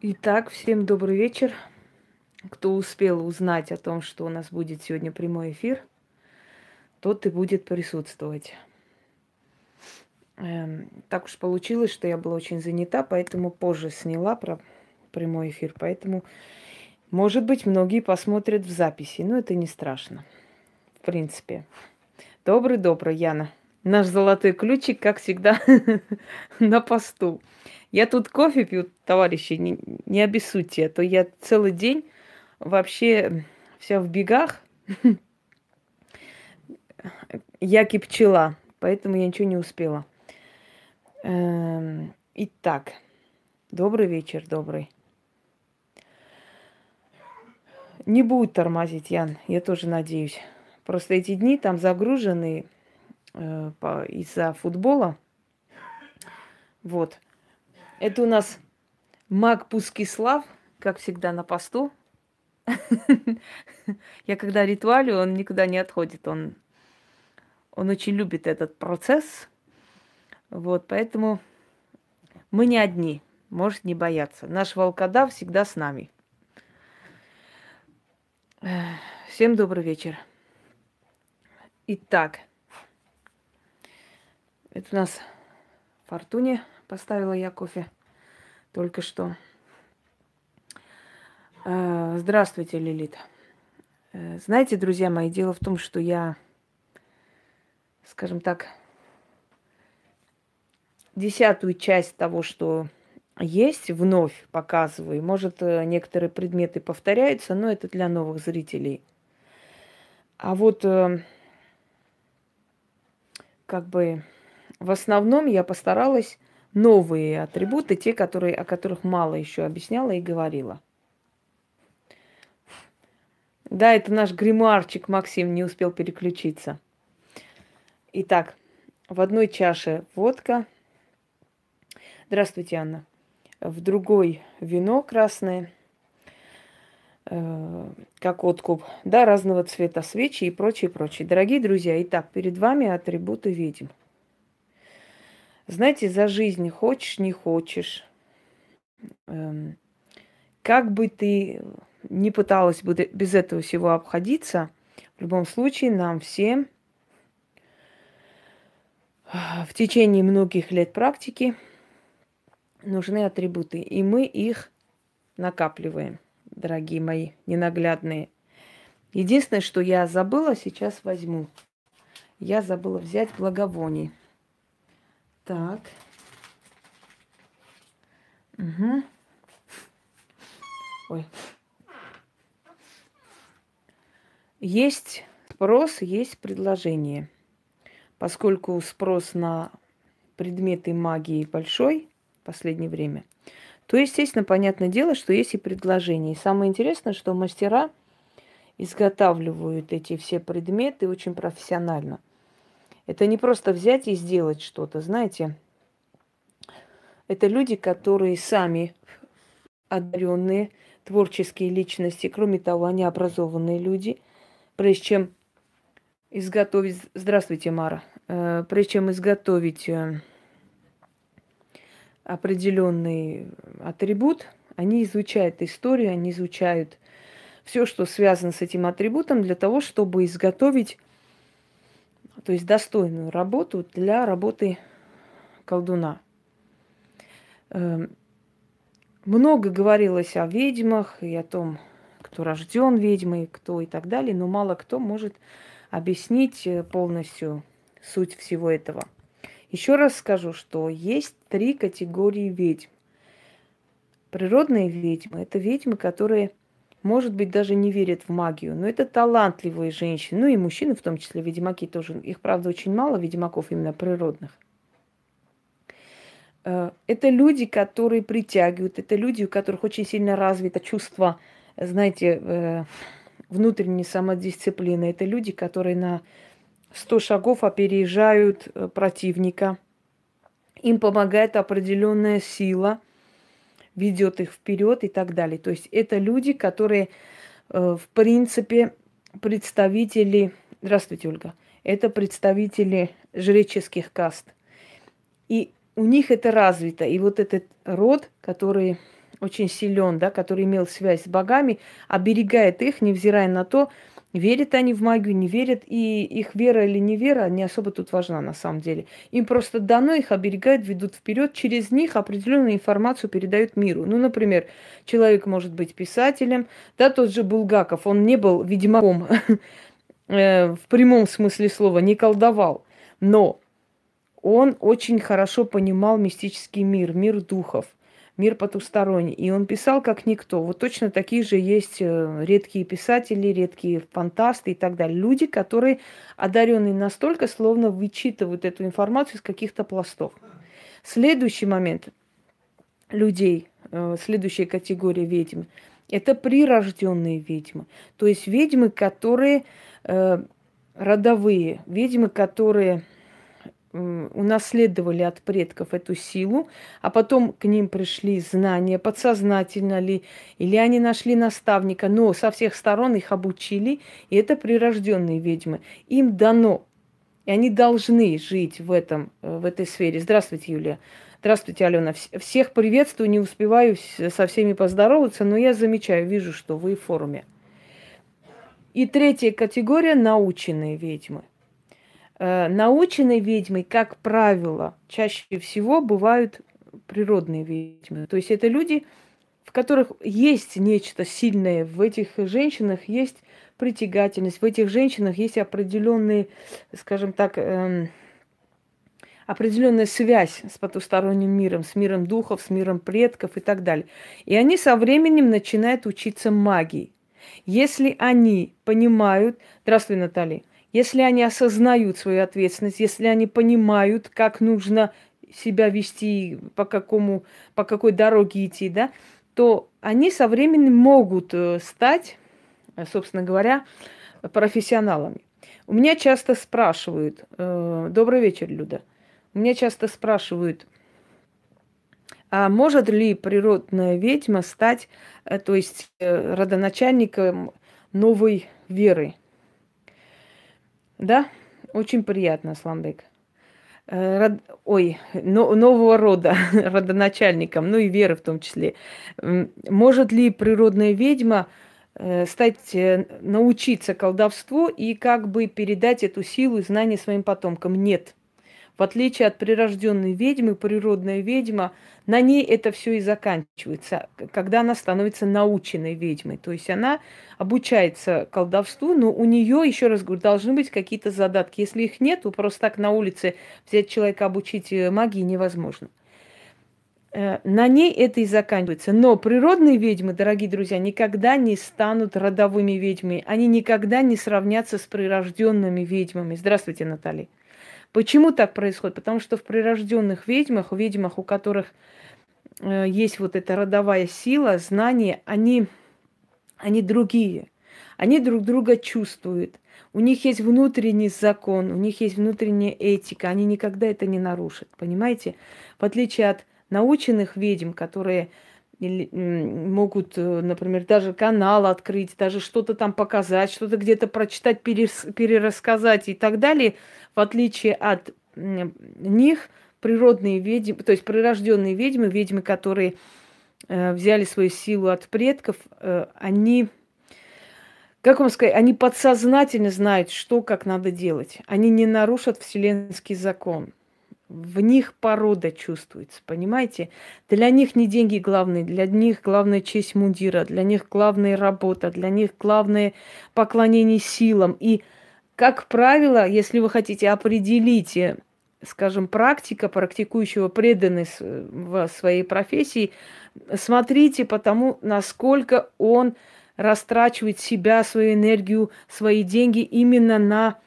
Итак, всем добрый вечер. Кто успел узнать о том, что у нас будет сегодня прямой эфир, тот и будет присутствовать. Эм, так уж получилось, что я была очень занята, поэтому позже сняла про прямой эфир. Поэтому, может быть, многие посмотрят в записи, но это не страшно. В принципе. Добрый-добрый, Яна. Наш золотой ключик, как всегда, на посту. Я тут кофе пью, товарищи, не, не обессудьте, а то я целый день вообще вся в бегах. Я пчела, поэтому я ничего не успела. Эм, итак, добрый вечер, добрый. Не будет тормозить, Ян, я тоже надеюсь. Просто эти дни там загружены э, из-за футбола. Вот. Это у нас маг Пускислав, как всегда, на посту. Я когда ритуалю, он никуда не отходит. Он, он очень любит этот процесс. Вот, поэтому мы не одни. Может не бояться. Наш волкодав всегда с нами. Всем добрый вечер. Итак, это у нас Фортуне Поставила я кофе только что. Э, здравствуйте, Лилит. Э, знаете, друзья мои, дело в том, что я, скажем так, десятую часть того, что есть, вновь показываю. Может, э, некоторые предметы повторяются, но это для новых зрителей. А вот как бы в основном я постаралась новые атрибуты, те, которые, о которых мало еще объясняла и говорила. Да, это наш гримуарчик Максим не успел переключиться. Итак, в одной чаше водка. Здравствуйте, Анна. В другой вино красное, э, как откуп, да, разного цвета свечи и прочее, прочее. Дорогие друзья, итак, перед вами атрибуты ведьм. Знаете, за жизнь хочешь, не хочешь. Эм, как бы ты не пыталась бы без этого всего обходиться, в любом случае нам всем в течение многих лет практики нужны атрибуты, и мы их накапливаем, дорогие мои ненаглядные. Единственное, что я забыла, сейчас возьму. Я забыла взять благовоний. Так. Угу. Ой. Есть спрос, есть предложение. Поскольку спрос на предметы магии большой в последнее время, то, естественно, понятное дело, что есть и предложение. И самое интересное, что мастера изготавливают эти все предметы очень профессионально. Это не просто взять и сделать что-то, знаете. Это люди, которые сами одаренные, творческие личности. Кроме того, они образованные люди. Прежде чем изготовить... Здравствуйте, Мара. Э, прежде чем изготовить э, определенный атрибут, они изучают историю, они изучают все, что связано с этим атрибутом, для того, чтобы изготовить то есть достойную работу для работы колдуна. Эм, много говорилось о ведьмах и о том, кто рожден ведьмой, кто и так далее, но мало кто может объяснить э, полностью суть всего этого. Еще раз скажу, что есть три категории ведьм. Природные ведьмы – это ведьмы, которые может быть, даже не верят в магию, но это талантливые женщины, ну и мужчины, в том числе ведьмаки тоже. Их, правда, очень мало, ведьмаков именно природных. Э, это люди, которые притягивают, это люди, у которых очень сильно развито чувство, знаете, э, внутренней самодисциплины. Это люди, которые на 100 шагов опережают э, противника. Им помогает определенная сила – ведет их вперед и так далее. То есть это люди, которые, э, в принципе, представители... Здравствуйте, Ольга. Это представители жреческих каст. И у них это развито. И вот этот род, который очень силен, да, который имел связь с богами, оберегает их, невзирая на то, верят они в магию, не верят, и их вера или не вера не особо тут важна на самом деле. Им просто дано, их оберегают, ведут вперед, через них определенную информацию передают миру. Ну, например, человек может быть писателем, да, тот же Булгаков, он не был ведьмаком э, в прямом смысле слова, не колдовал, но он очень хорошо понимал мистический мир, мир духов – мир потусторонний. И он писал как никто. Вот точно такие же есть э, редкие писатели, редкие фантасты и так далее. Люди, которые одаренные настолько, словно вычитывают эту информацию из каких-то пластов. Следующий момент людей, э, следующая категория ведьм, это прирожденные ведьмы. То есть ведьмы, которые э, родовые, ведьмы, которые унаследовали от предков эту силу, а потом к ним пришли знания, подсознательно ли, или они нашли наставника, но со всех сторон их обучили, и это прирожденные ведьмы. Им дано, и они должны жить в, этом, э, в этой сфере. Здравствуйте, Юлия. Здравствуйте, Алена. Всех приветствую, не успеваю со всеми поздороваться, но я замечаю, вижу, что вы в форуме. И третья категория – наученные ведьмы – наученной ведьмой, как правило, чаще всего бывают природные ведьмы. То есть это люди, в которых есть нечто сильное, в этих женщинах есть притягательность, в этих женщинах есть определенные, скажем так, эм, определенная связь с потусторонним миром, с миром духов, с миром предков и так далее. И они со временем начинают учиться магии. Если они понимают... Здравствуй, Наталья если они осознают свою ответственность, если они понимают, как нужно себя вести, по, какому, по какой дороге идти, да, то они со временем могут э, стать, э, собственно говоря, профессионалами. У меня часто спрашивают, э, добрый вечер, Люда, у меня часто спрашивают, а может ли природная ведьма стать, то есть родоначальником новой веры? Да, очень приятно, Сламбек. Э, род... Ой, но, нового рода, родоначальником, ну и веры в том числе. Может ли природная ведьма э, стать, э, научиться колдовству и как бы передать эту силу и знания своим потомкам? Нет. В отличие от прирожденной ведьмы, природная ведьма, на ней это все и заканчивается, когда она становится наученной ведьмой. То есть она обучается колдовству, но у нее, еще раз говорю, должны быть какие-то задатки. Если их нет, то просто так на улице взять человека обучить э, магии невозможно. Э, на ней это и заканчивается. Но природные ведьмы, дорогие друзья, никогда не станут родовыми ведьмами. Они никогда не сравнятся с прирожденными ведьмами. Здравствуйте, Наталья. Почему так происходит? Потому что в прирожденных ведьмах, в ведьмах, у которых э, есть вот эта родовая сила, знания, они, они другие. Они друг друга чувствуют. У них есть внутренний закон, у них есть внутренняя этика, они никогда это не нарушат, понимаете? В отличие от наученных ведьм, которые или могут, э, например, даже канал открыть, даже что-то там показать, что-то где-то прочитать, перес, перерассказать и так далее. В отличие от них, природные ведьмы, то есть прирожденные ведьмы, ведьмы, которые э, взяли свою силу от предков, э, они, как вам сказать, они подсознательно знают, что как надо делать. Они не нарушат вселенский закон в них порода чувствуется, понимаете? Для них не деньги главные, для них главная честь мундира, для них главная работа, для них главное поклонение силам. И, как правило, если вы хотите определить, э, скажем, практика практикующего преданность в своей профессии, смотрите по тому, насколько он растрачивает себя, свою энергию, свои деньги именно на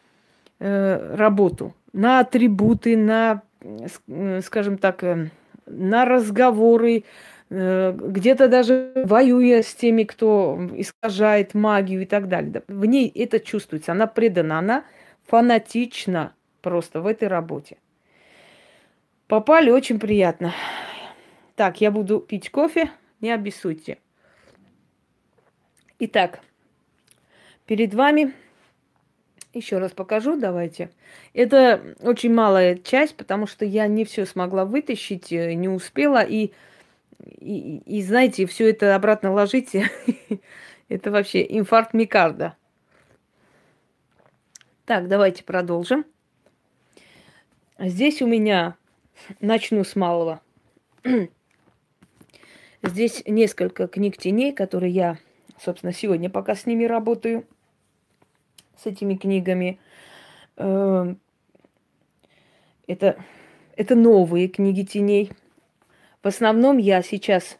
э, работу, на атрибуты, на скажем так, э, на разговоры, э, где-то даже воюя с теми, кто искажает магию и так далее. В ней это чувствуется, она предана, она фанатична просто в этой работе. Попали очень приятно. Так, я буду пить кофе, не обессудьте. Итак, перед вами еще раз покажу, давайте. Это очень малая часть, потому что я не все смогла вытащить, э, не успела. И и, и знаете, все это обратно ложите, это вообще инфаркт микарда. Так, давайте продолжим. Здесь у меня, начну с малого. Здесь несколько книг теней, которые я, собственно, сегодня пока с ними работаю, с этими книгами. Эм, это, это новые книги теней. В основном я сейчас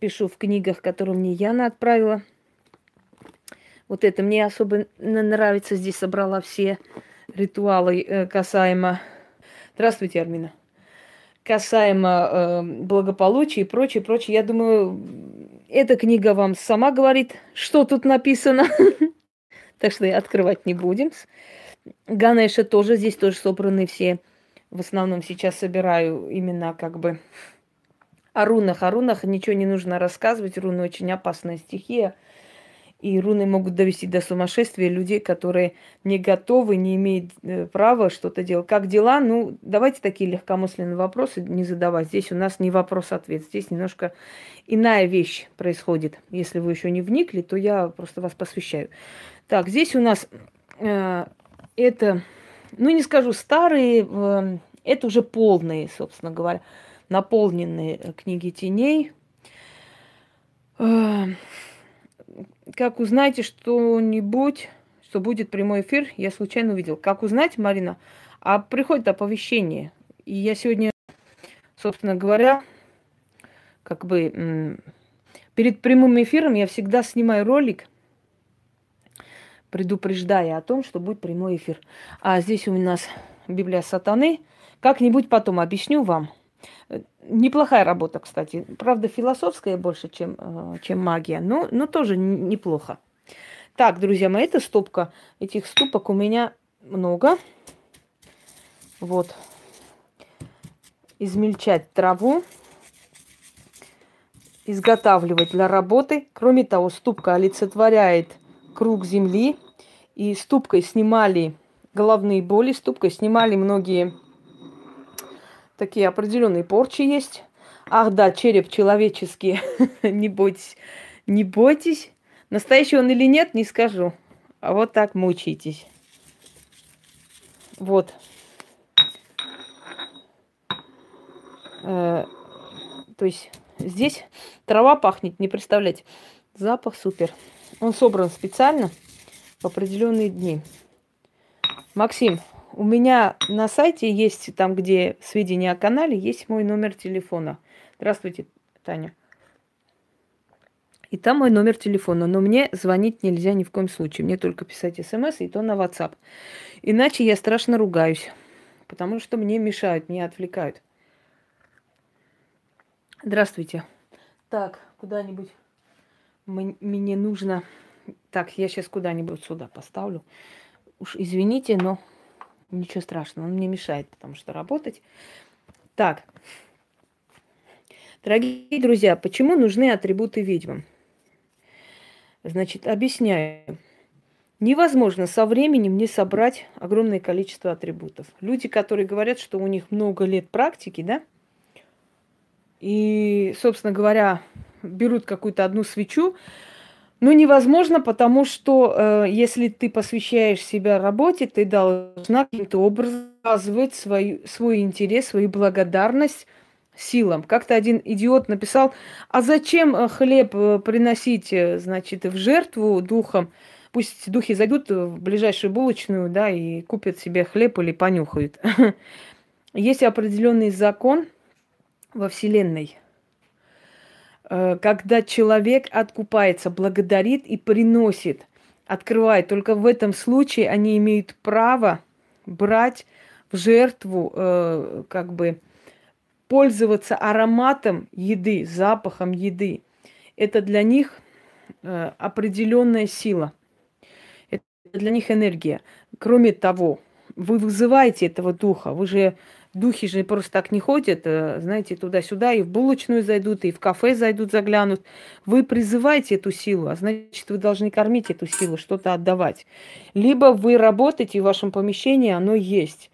пишу в книгах, которые мне Яна отправила. Вот это мне особо нравится. Здесь собрала все ритуалы э, касаемо... Здравствуйте, Армина. Касаемо э, благополучия и прочее, прочее. Я думаю, эта книга вам сама говорит, что тут написано. Так что открывать не будем. Ганеша тоже, здесь тоже собраны все. В основном сейчас собираю именно как бы о рунах. О рунах ничего не нужно рассказывать. Руны очень опасная стихия. И руны могут довести до сумасшествия людей, которые не готовы, не имеют э, права что-то делать. Как дела? Ну, давайте такие легкомысленные вопросы не задавать. Здесь у нас не вопрос-ответ. Здесь немножко иная вещь происходит. Если вы еще не вникли, то я просто вас посвящаю. Так, здесь у нас э, это, ну не скажу старые, э, это уже полные, собственно говоря, наполненные э, книги теней. Э, как узнать что-нибудь, что будет прямой эфир, я случайно увидел. Как узнать, Марина? А приходит оповещение. И я сегодня, собственно говоря, как бы перед прямым эфиром я всегда снимаю ролик – предупреждая о том, что будет прямой эфир. А здесь у нас Библия сатаны. Как-нибудь потом объясню вам. Неплохая работа, кстати. Правда, философская больше, чем, э, чем магия, но, но тоже неплохо. Так, друзья мои, это стопка. Этих ступок у меня много. Вот. Измельчать траву. Изготавливать для работы. Кроме того, ступка олицетворяет круг земли, и ступкой снимали головные боли, ступкой снимали многие такие определенные порчи есть. Ах да, череп человеческий, не бойтесь, не бойтесь. Настоящий он или нет, не скажу. А вот так мучаетесь. Вот. Э, то есть здесь трава пахнет, не представляете. Запах супер. Он собран специально определенные дни. Максим, у меня на сайте есть, там, где сведения о канале, есть мой номер телефона. Здравствуйте, Таня. И там мой номер телефона. Но мне звонить нельзя ни в коем случае. Мне только писать смс, и то на WhatsApp. Иначе я страшно ругаюсь. Потому что мне мешают, меня отвлекают. Здравствуйте. Так, куда-нибудь мне нужно так, я сейчас куда-нибудь сюда поставлю. Уж извините, но ничего страшного, он мне мешает, потому что работать. Так, дорогие друзья, почему нужны атрибуты ведьмам? Значит, объясняю. Невозможно со временем не собрать огромное количество атрибутов. Люди, которые говорят, что у них много лет практики, да, и, собственно говоря, берут какую-то одну свечу, ну, невозможно, потому что э, если ты посвящаешь себя работе, ты должна каким-то образом показывать свою, свой интерес, свою благодарность силам. Как-то один идиот написал, а зачем э, хлеб э, приносить, э, значит, в жертву духом? Пусть духи зайдут в ближайшую булочную, да, и купят себе хлеб или понюхают. Есть определенный закон во Вселенной – когда человек откупается, благодарит и приносит, открывает. Только в этом случае они имеют право брать в жертву, э, как бы пользоваться ароматом еды, запахом еды. Это для них э, определенная сила. Это для них энергия. Кроме того, вы вызываете этого духа, вы же Духи же просто так не ходят, э, знаете, туда-сюда, и в булочную зайдут, и в кафе зайдут, заглянут. Вы призываете эту силу, а значит, вы должны кормить эту силу, что-то отдавать. Либо вы работаете, в вашем помещении оно есть.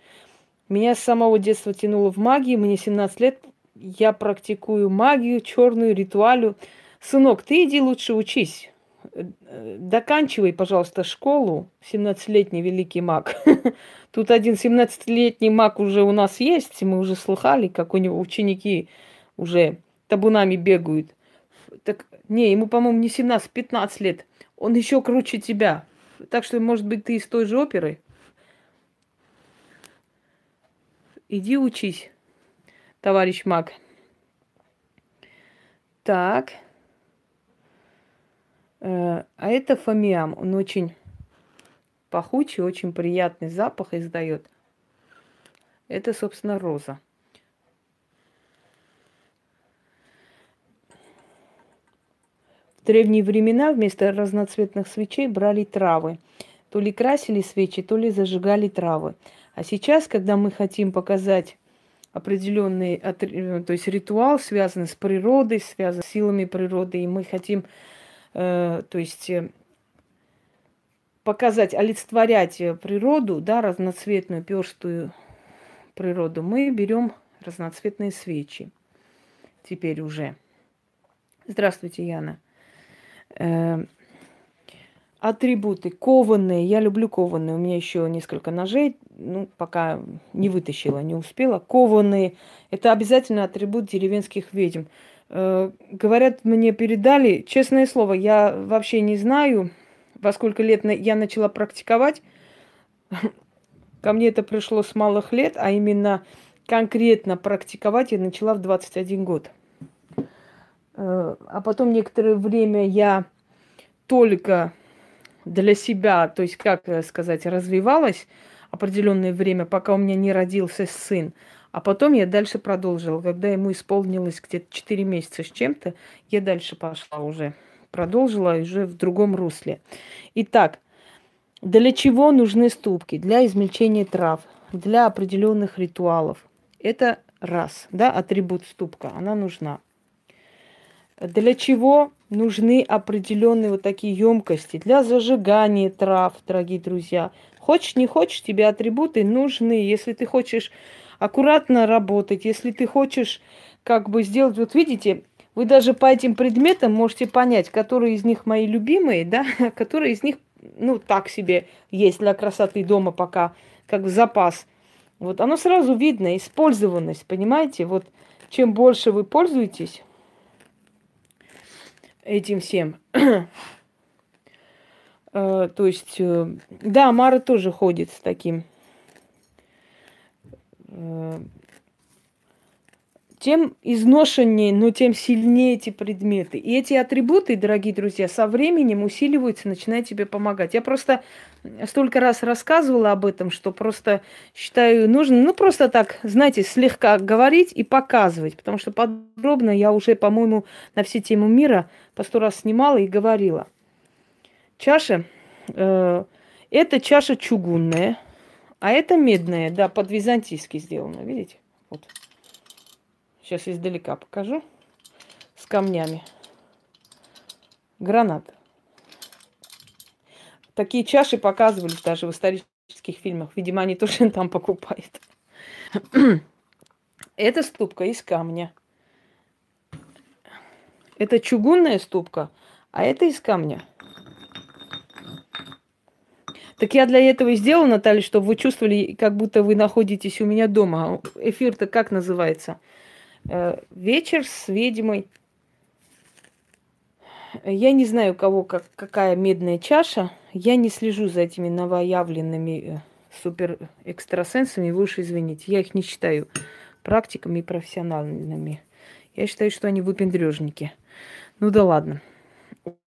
Меня с самого детства тянуло в магии, мне 17 лет, я практикую магию, черную, ритуалю. Сынок, ты иди лучше учись. Доканчивай, пожалуйста, школу. 17-летний великий маг. Тут один 17-летний маг уже у нас есть. Мы уже слыхали, как у него ученики уже табунами бегают. Так, не, ему, по-моему, не 17, 15 лет. Он еще круче тебя. Так что, может быть, ты из той же оперы? Иди учись, товарищ маг. Так. Э, а это фамиам. Он очень пахучий, очень приятный запах издает. Это, собственно, роза. В древние времена вместо разноцветных свечей брали травы. То ли красили свечи, то ли зажигали травы. А сейчас, когда мы хотим показать определенный, э, то есть ритуал, связанный с природой, связанный с силами природы, и мы хотим, то есть э, показать, олицетворять природу, да, разноцветную, перстую природу, мы берем разноцветные свечи. Теперь уже. Здравствуйте, Яна. Э, атрибуты кованые. Я люблю кованые. У меня еще несколько ножей. Ну, пока не вытащила, не успела. Кованые. Это обязательно атрибут деревенских ведьм. Э, говорят, мне передали. Честное слово, я вообще не знаю, во сколько лет я начала практиковать. Ко мне это пришло с малых лет, а именно конкретно практиковать я начала в 21 год. Э, а потом некоторое время я только для себя, то есть, как сказать, развивалась определенное время, пока у меня не родился сын. А потом я дальше продолжила. Когда ему исполнилось где-то 4 месяца с чем-то, я дальше пошла уже. Продолжила уже в другом русле. Итак, для чего нужны ступки? Для измельчения трав, для определенных ритуалов. Это раз, да, атрибут ступка, она нужна. Для чего нужны определенные вот такие емкости? Для зажигания трав, дорогие друзья. Хочешь, не хочешь, тебе атрибуты нужны. Если ты хочешь аккуратно работать, если ты хочешь как бы сделать, вот видите, вы даже по этим предметам можете понять, которые из них мои любимые, да, которые из них, ну, так себе есть для красоты дома пока, как запас. Вот оно сразу видно, использованность, понимаете? Вот чем больше вы пользуетесь, этим всем. Э, то есть, э, да, Мара тоже ходит с таким. Э, тем изношеннее, но тем сильнее эти предметы. И эти атрибуты, дорогие друзья, со временем усиливаются, начинают тебе помогать. Я просто столько раз рассказывала об этом, что просто считаю нужно, ну, просто так, знаете, слегка говорить и показывать, потому что подробно я уже, по-моему, на все темы мира по сто раз снимала и говорила. Чаша, э, это чаша чугунная, а это медная, да, под византийски сделана, видите? Вот. Сейчас издалека покажу. С камнями. Гранат. Такие чаши показывали даже в исторических фильмах. Видимо, они тоже там покупают. Это ступка из камня. Это чугунная ступка, а это из камня. Так я для этого и сделала, Наталья, чтобы вы чувствовали, как будто вы находитесь у меня дома. Эфир-то как называется? Э, вечер с ведьмой. Я не знаю, у кого как, какая медная чаша. Я не слежу за этими новоявленными э, супер экстрасенсами. Вы уж извините, я их не считаю практиками и профессиональными. Я считаю, что они выпендрежники. Ну да ладно.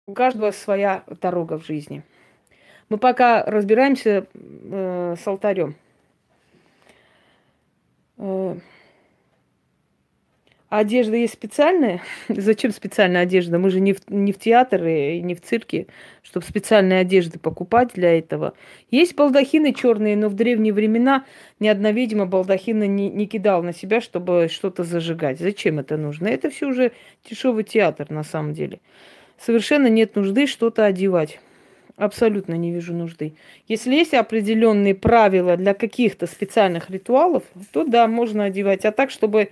У каждого своя дорога в жизни. Мы пока разбираемся э, с алтарем. Э, одежда есть специальная. Зачем специальная одежда? Мы же не в, не в театре и не в цирке, чтобы специальные одежды покупать для этого. Есть балдахины черные, но в древние времена ни одна ведьма балдахина не, не кидала на себя, чтобы что-то зажигать. Зачем это нужно? Это все уже дешевый театр на самом деле. Совершенно нет нужды что-то одевать. Абсолютно не вижу нужды. Если есть определенные правила для каких-то специальных ритуалов, то да, можно одевать. А так, чтобы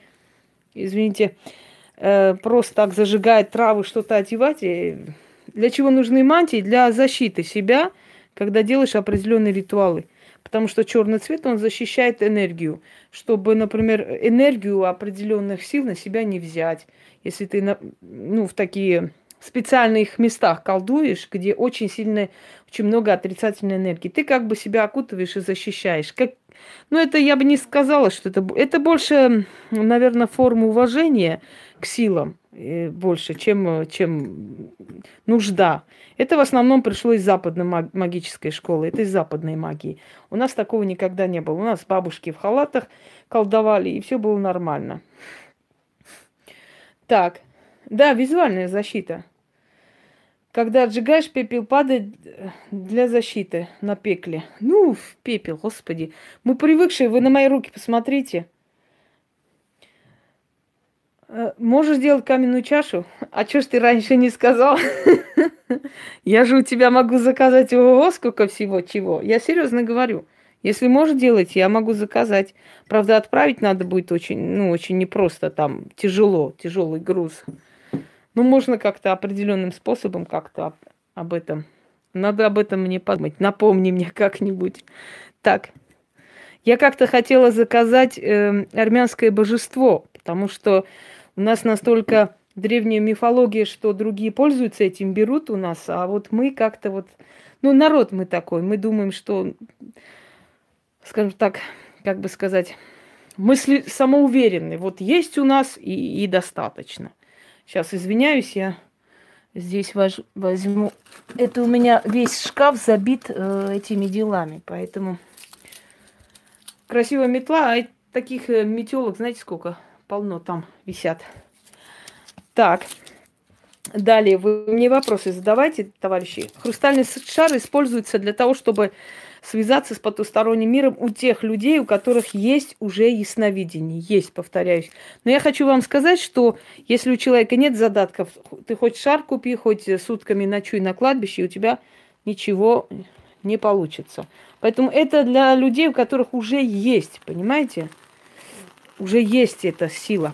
извините, э, просто так зажигать травы, что-то одевать. Для чего нужны мантии? Для защиты себя, когда делаешь определенные ритуалы. Потому что черный цвет, он защищает энергию. Чтобы, например, энергию определенных сил на себя не взять. Если ты ну, в такие специальных местах колдуешь, где очень сильно, очень много отрицательной энергии, ты как бы себя окутываешь и защищаешь. Как... Ну, это я бы не сказала, что это... Это больше, наверное, форма уважения к силам э, больше, чем, чем нужда. Это в основном пришло из западной магической школы, это из западной магии. У нас такого никогда не было. У нас бабушки в халатах колдовали, и все было нормально. Так, да, визуальная защита. Когда отжигаешь, пепел падает э, для защиты на пекле. Ну, в пепел, господи. Мы привыкшие, вы на мои руки посмотрите. Э, можешь сделать каменную чашу? А что ж ты раньше не сказал? Я же у тебя могу заказать ого сколько всего чего. Я серьезно говорю. Если можешь делать, я могу заказать. Правда, отправить надо будет очень, ну, очень непросто, там тяжело, тяжелый груз. Ну, можно как-то определенным способом как-то об этом. Надо об этом мне подумать. Напомни мне как-нибудь. Так. Я как-то хотела заказать э, армянское божество, потому что у нас настолько древняя мифология, что другие пользуются этим, берут у нас, а вот мы как-то вот, ну, народ мы такой, мы думаем, что, скажем так, как бы сказать, мысли самоуверенные. Вот есть у нас и, и достаточно. Сейчас извиняюсь, я здесь возьму. Это у меня весь шкаф забит э, этими делами, поэтому красивая метла, а таких э, метелок, знаете сколько? Полно там висят. Так, далее вы мне вопросы задавайте, товарищи. Хрустальный шар используется для того, чтобы связаться с потусторонним миром у тех людей, у которых есть уже ясновидение. Есть, повторяюсь. Но я хочу вам сказать, что если у человека нет задатков, ты хоть шар купи, хоть сутками ночуй на кладбище, у тебя ничего не получится. Поэтому это для людей, у которых уже есть, понимаете? Уже есть эта сила.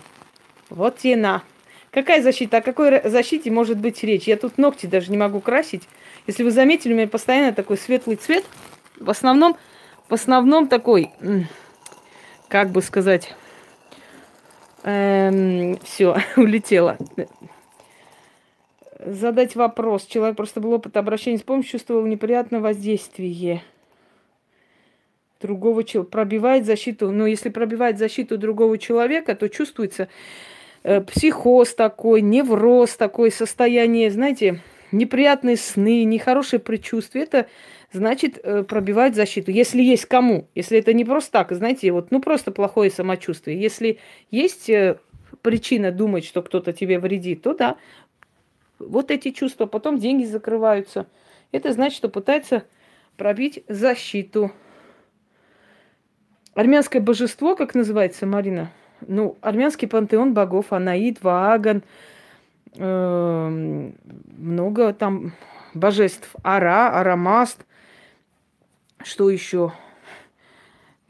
Вот тебе на. Какая защита? О какой защите может быть речь? Я тут ногти даже не могу красить. Если вы заметили, у меня постоянно такой светлый цвет – в основном, в основном такой, как бы сказать, эм, все, улетело. Задать вопрос. Человек просто был опыт обращения с помощью, чувствовал неприятное воздействие другого человека. Пробивает защиту. Но если пробивает защиту другого человека, то чувствуется э, психоз такой, невроз такой, состояние, знаете, неприятные сны, нехорошие предчувствия. Это значит э, пробивать защиту. Если есть кому, если это не просто так, знаете, вот, ну просто плохое самочувствие. Если есть э, причина думать, что кто-то тебе вредит, то да, вот эти чувства, потом деньги закрываются. Это значит, что пытается пробить защиту. Армянское божество, как называется, Марина? Ну, армянский пантеон богов, Анаид, Вааган, э, много там божеств. Ара, Арамаст, что еще?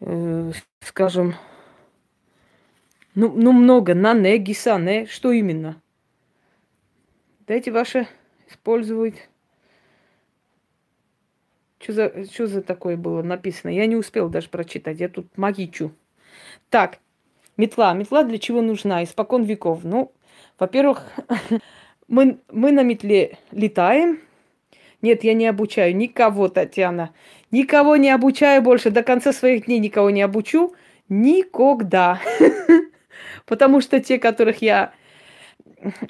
Э, скажем, ну, ну много. Нане, гисане. Что именно? Дайте ваше использовать. Что за, что за такое было написано? Я не успел даже прочитать. Я тут магичу. Так, метла. Метла для чего нужна? Испокон веков. Ну, во-первых, мы, мы на метле летаем. Нет, я не обучаю никого, Татьяна. Никого не обучаю больше, до конца своих дней никого не обучу. Никогда. Потому что те, которых я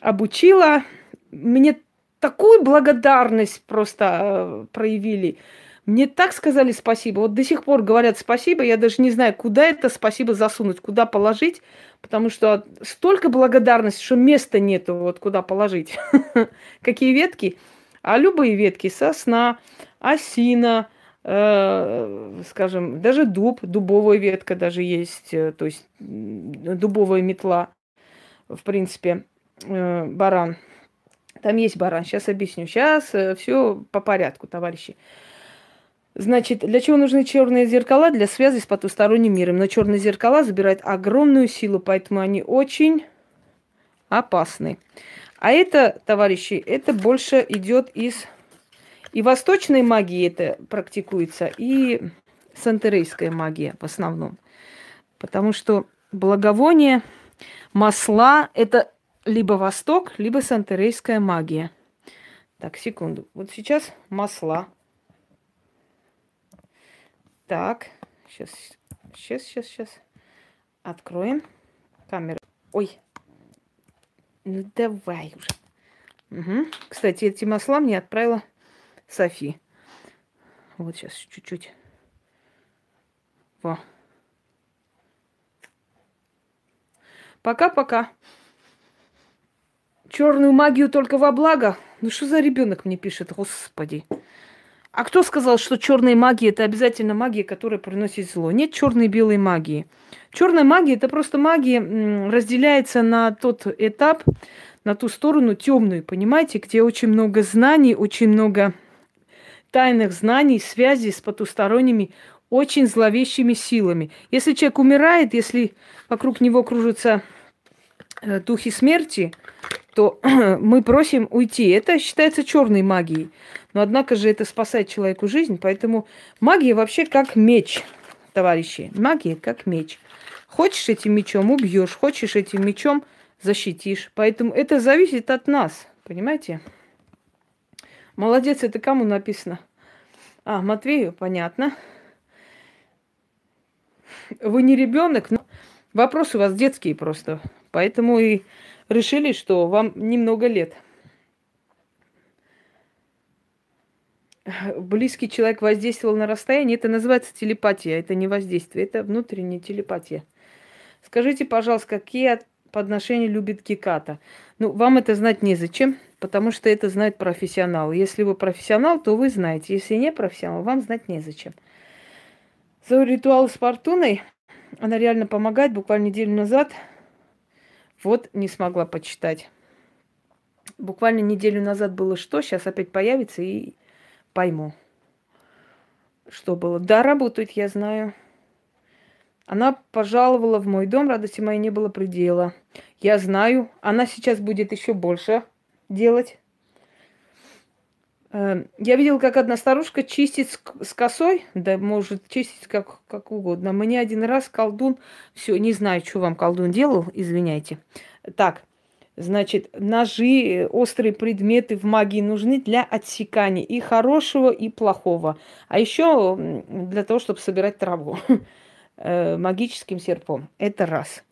обучила, мне такую благодарность просто э, проявили. Мне так сказали спасибо. Вот до сих пор говорят спасибо. Я даже не знаю, куда это спасибо засунуть, куда положить. Потому что столько благодарности, что места нету, вот куда положить. Какие ветки? А любые ветки. Сосна, осина, Э, скажем, даже дуб, дубовая ветка даже есть, э, то есть дубовая метла, в принципе, э, баран. Там есть баран, сейчас объясню. Сейчас все по порядку, товарищи. Значит, для чего нужны черные зеркала? Для связи с потусторонним миром. Но черные зеркала забирают огромную силу, поэтому они очень опасны. А это, товарищи, это больше идет из и восточной магии это практикуется, и сантерейская магия в основном. Потому что благовоние, масла – это либо Восток, либо сантерейская магия. Так, секунду. Вот сейчас масла. Так, сейчас, сейчас, сейчас, сейчас. Откроем камеру. Ой, ну давай уже. Угу. Кстати, эти масла мне отправила Софи. Вот сейчас чуть-чуть. Во. Пока-пока. Черную магию только во благо. Ну что за ребенок мне пишет, господи. А кто сказал, что черная магия это обязательно магия, которая приносит зло? Нет черной и белой магии. Черная магия это просто магия разделяется на тот этап, на ту сторону темную, понимаете, где очень много знаний, очень много тайных знаний, связей с потусторонними, очень зловещими силами. Если человек умирает, если вокруг него кружатся э, духи смерти, то мы просим уйти. Это считается черной магией. Но однако же это спасает человеку жизнь, поэтому магия вообще как меч, товарищи. Магия как меч. Хочешь этим мечом убьешь, хочешь этим мечом защитишь. Поэтому это зависит от нас, понимаете? Молодец, это кому написано? А, Матвею, понятно. Вы не ребенок, но вопросы у вас детские просто. Поэтому и решили, что вам немного лет. Близкий человек воздействовал на расстояние. Это называется телепатия. Это не воздействие, это внутренняя телепатия. Скажите, пожалуйста, какие подношения любит Киката? Ну, вам это знать незачем, потому что это знает профессионал. Если вы профессионал, то вы знаете. Если не профессионал, вам знать незачем. За ритуал с фортуной она реально помогает. Буквально неделю назад вот не смогла почитать. Буквально неделю назад было что, сейчас опять появится и пойму, что было. Да, работает, я знаю. Она пожаловала в мой дом, радости моей не было предела. Я знаю, она сейчас будет еще больше делать. Эм, я видел, как одна старушка чистит с косой, да может чистить как, как угодно. Мне один раз колдун, все, не знаю, что вам колдун делал, извиняйте. Так, значит, ножи, острые предметы в магии нужны для отсекания и хорошего, и плохого. А еще для того, чтобы собирать траву э, магическим серпом. Это раз.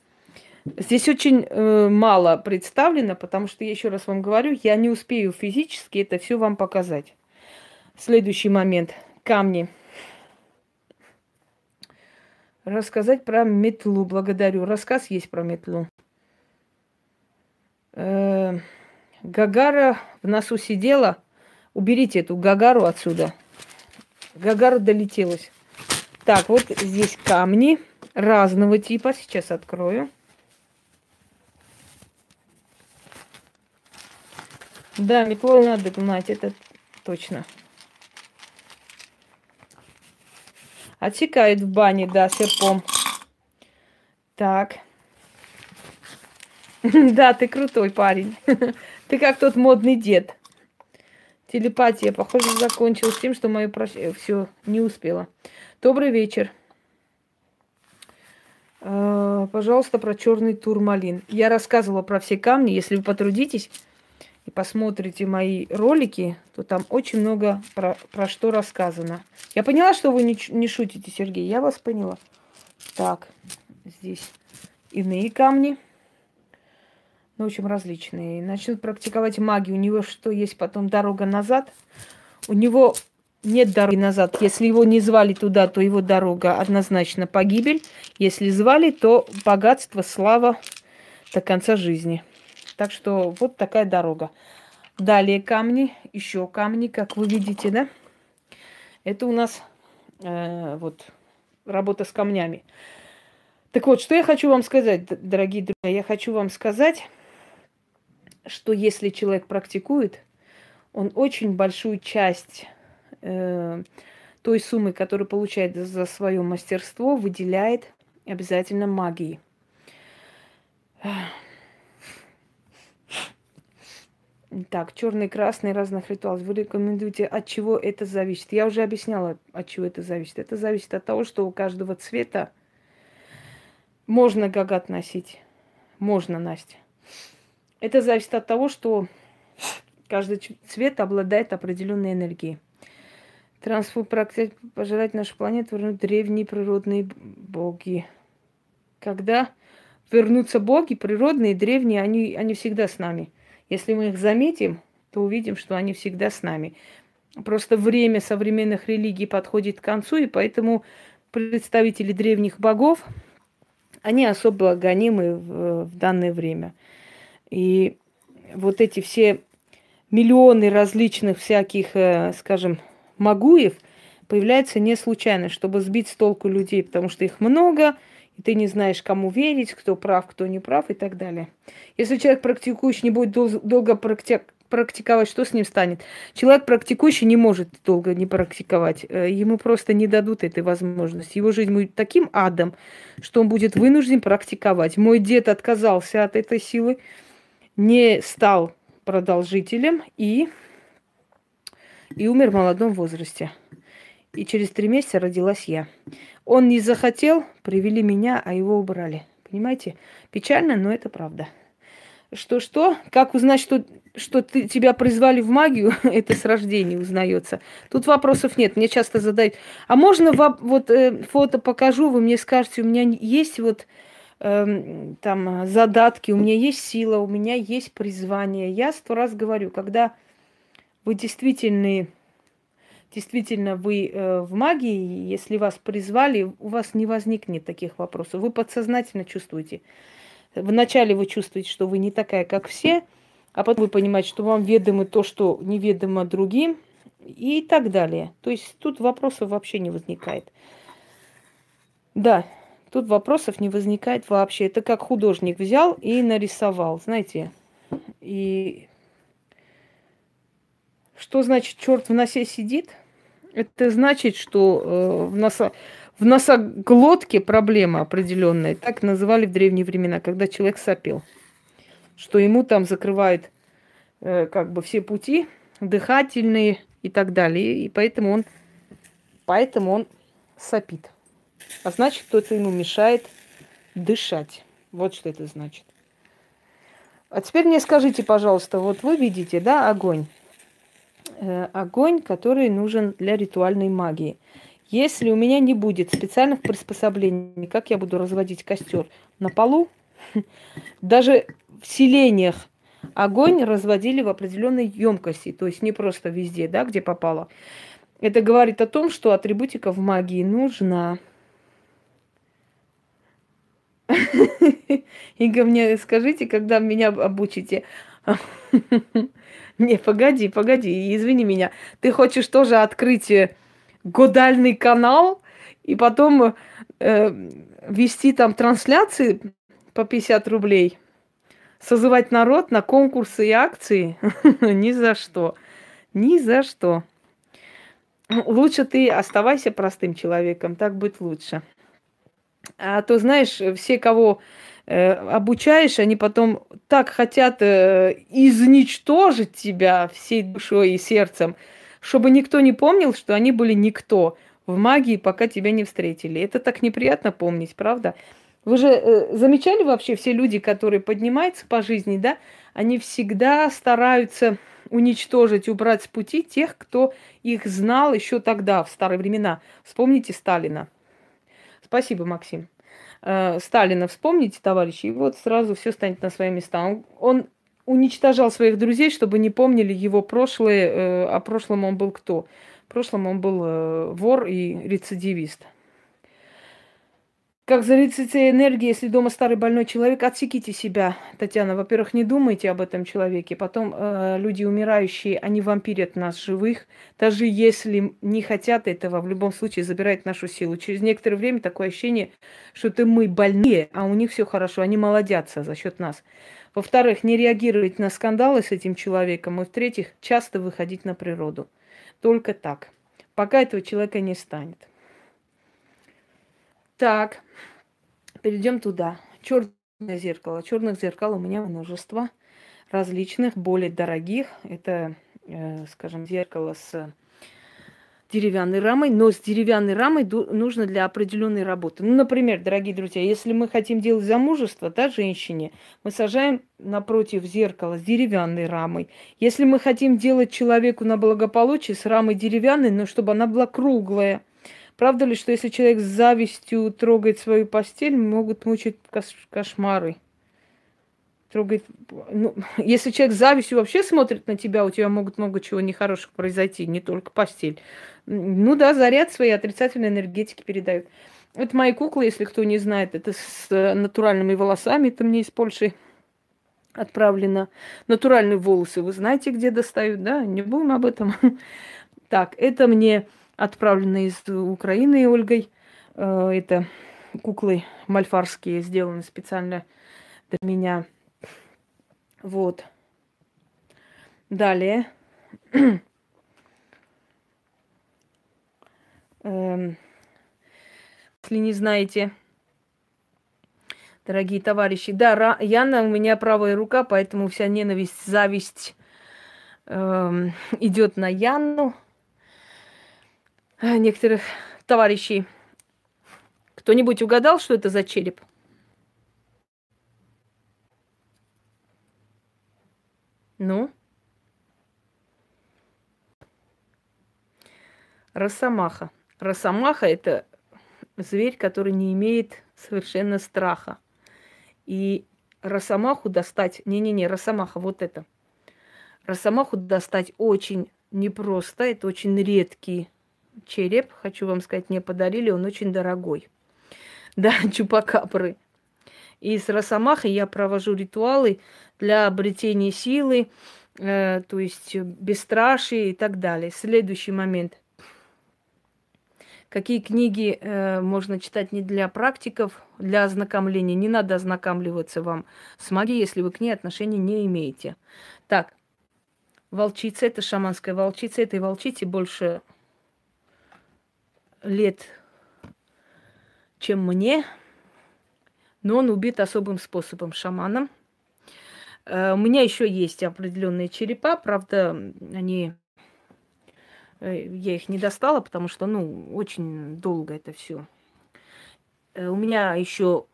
Здесь очень э, мало представлено, потому что, я еще раз вам говорю, я не успею физически это все вам показать. Следующий момент. Камни. Рассказать про метлу. Благодарю. Рассказ есть про метлу. Э, Гагара в носу сидела. Уберите эту Гагару отсюда. Гагара долетелась. Так, вот здесь камни разного типа. Сейчас открою. Да, метлой надо гнать, это точно. Отсекает в бане, да, серпом. Так. Да, ты крутой парень. Ты как тот модный дед. Телепатия, похоже, закончилась тем, что мое прощение все не успела. Добрый вечер. А, пожалуйста, про черный турмалин. Я рассказывала про все камни. Если вы потрудитесь, и посмотрите мои ролики, то там очень много про, про что рассказано. Я поняла, что вы не, не шутите, Сергей. Я вас поняла. Так, здесь иные камни. Ну, в общем, различные. Начнут практиковать магию. У него что, есть потом дорога назад? У него нет дороги назад. Если его не звали туда, то его дорога однозначно погибель. Если звали, то богатство, слава до конца жизни. Так что вот такая дорога. Далее камни, еще камни, как вы видите, да? Это у нас э, вот работа с камнями. Так вот, что я хочу вам сказать, дорогие друзья? Я хочу вам сказать, что если человек практикует, он очень большую часть э, той суммы, которую получает за свое мастерство, выделяет обязательно магии. Так, черный, красный, разных ритуалов. Вы рекомендуете, от чего это зависит? Я уже объясняла, от чего это зависит. Это зависит от того, что у каждого цвета можно гагат носить. Можно, Настя. Это зависит от того, что каждый цвет обладает определенной энергией. Трансформация пожелать нашу планету вернуть древние природные боги. Когда вернутся боги, природные, древние, они, они всегда с нами. Если мы их заметим, то увидим, что они всегда с нами. Просто время современных религий подходит к концу, и поэтому представители древних богов, они особо гонимы в, в данное время. И вот эти все миллионы различных всяких, э, скажем, магуев появляются не случайно, чтобы сбить с толку людей, потому что их много – и ты не знаешь, кому верить, кто прав, кто не прав и так далее. Если человек практикующий не будет дол- долго практи- практиковать, что с ним станет? Человек практикующий не может долго не практиковать. Э, ему просто не дадут этой возможности. Его жизнь будет таким адом, что он будет вынужден практиковать. Мой дед отказался от этой силы, не стал продолжителем и, и умер в молодом возрасте. И через три месяца родилась я. Он не захотел, привели меня, а его убрали. Понимаете? Печально, но это правда. Что-что? Как узнать, что, что ты, тебя призвали в магию? это с рождения узнается. Тут вопросов нет. Мне часто задают, а можно вот э, фото покажу, вы мне скажете, у меня есть вот э, там задатки, у меня есть сила, у меня есть призвание. Я сто раз говорю, когда вы действительные действительно вы э, в магии, если вас призвали, у вас не возникнет таких вопросов. Вы подсознательно чувствуете. Вначале вы чувствуете, что вы не такая, как все, а потом вы понимаете, что вам ведомо то, что неведомо другим, и так далее. То есть тут вопросов вообще не возникает. Да, тут вопросов не возникает вообще. Это как художник взял и нарисовал, знаете. И что значит черт в носе сидит? Это значит, что э, в, носо, в носоглотке проблема определенная. Так называли в древние времена, когда человек сопел. Что ему там закрывают э, как бы все пути дыхательные и так далее. И поэтому он, поэтому он сопит. А значит, кто-то ему мешает дышать. Вот что это значит. А теперь мне скажите, пожалуйста, вот вы видите, да, огонь? Э, огонь, который нужен для ритуальной магии. Если у меня не будет специальных приспособлений, как я буду разводить костер? На полу? Даже в селениях огонь разводили в определенной емкости, то есть не просто везде, да, где попало. Это говорит о том, что атрибутика в магии нужна. Инга, мне скажите, когда меня обучите. Не, погоди, погоди, извини меня. Ты хочешь тоже открыть э, годальный канал и потом э, вести там трансляции по 50 рублей? Созывать народ на конкурсы и акции? Ни за что. Ни за что. Лучше ты оставайся простым человеком, так будет лучше. А то, знаешь, все, кого обучаешь, они потом так хотят э, изничтожить тебя всей душой и сердцем, чтобы никто не помнил, что они были никто в магии, пока тебя не встретили. Это так неприятно помнить, правда? Вы же э, замечали вообще все люди, которые поднимаются по жизни, да, они всегда стараются уничтожить, убрать с пути тех, кто их знал еще тогда, в старые времена. Вспомните Сталина. Спасибо, Максим э, Сталина вспомните, товарищи, и вот сразу все станет на свои места. Он, он уничтожал своих друзей, чтобы не помнили его прошлое, э, а прошлом он был кто? В прошлом он был э, вор и рецидивист. Как зарицится энергия, если дома старый больной человек, отсеките себя, Татьяна. Во-первых, не думайте об этом человеке. Потом э, люди умирающие, они вампирят нас живых. Даже если не хотят этого, в любом случае забирают нашу силу. Через некоторое время такое ощущение, что это мы больные, а у них все хорошо, они молодятся за счет нас. Во-вторых, не реагировать на скандалы с этим человеком. И в-третьих, часто выходить на природу. Только так. Пока этого человека не станет. Так, перейдем туда. Черное зеркало. Черных зеркал у меня множество. различных, более дорогих. Это, э, скажем, зеркало с деревянной рамой, но с деревянной рамой нужно для определенной работы. Ну, например, дорогие друзья, если мы хотим делать замужество, да, женщине, мы сажаем напротив зеркала с деревянной рамой. Если мы хотим делать человеку на благополучие с рамой деревянной, но чтобы она была круглая. Правда ли, что если человек с завистью трогает свою постель, могут мучить кошмары? трогает. Ну, если человек с завистью вообще смотрит на тебя, у тебя могут много чего нехорошего произойти, не только постель. Ну да, заряд своей отрицательной энергетики передают. Это мои куклы, если кто не знает, это с э, натуральными волосами, это мне из Польши отправлено. Натуральные волосы, вы знаете, где достают, да? Не будем об этом. Так, это мне отправлено из Украины Ольгой. Э, это куклы мальфарские, сделаны специально для меня. Вот. Далее. эм, если не знаете, дорогие товарищи, да, Яна у меня правая рука, поэтому вся ненависть, зависть эм, идет на Яну. Некоторых товарищей. Кто-нибудь угадал, что это за череп? Ну? Росомаха. Росомаха – это зверь, который не имеет совершенно страха. И росомаху достать... Не-не-не, росомаха, вот это. Росомаху достать очень непросто. Это очень редкий череп. Хочу вам сказать, мне подарили, он очень дорогой. Да, чупакабры. И с Росомахой я провожу ритуалы для обретения силы, э, то есть бесстрашие и так далее. Следующий момент. Какие книги э, можно читать не для практиков, для ознакомления. Не надо ознакомливаться вам с магией, если вы к ней отношения не имеете. Так, волчица, это шаманская волчица. Этой волчице больше лет, чем мне но он убит особым способом шаманом. Э, у меня еще есть определенные черепа, правда, они э, я их не достала, потому что, ну, очень долго это все. Э, у меня еще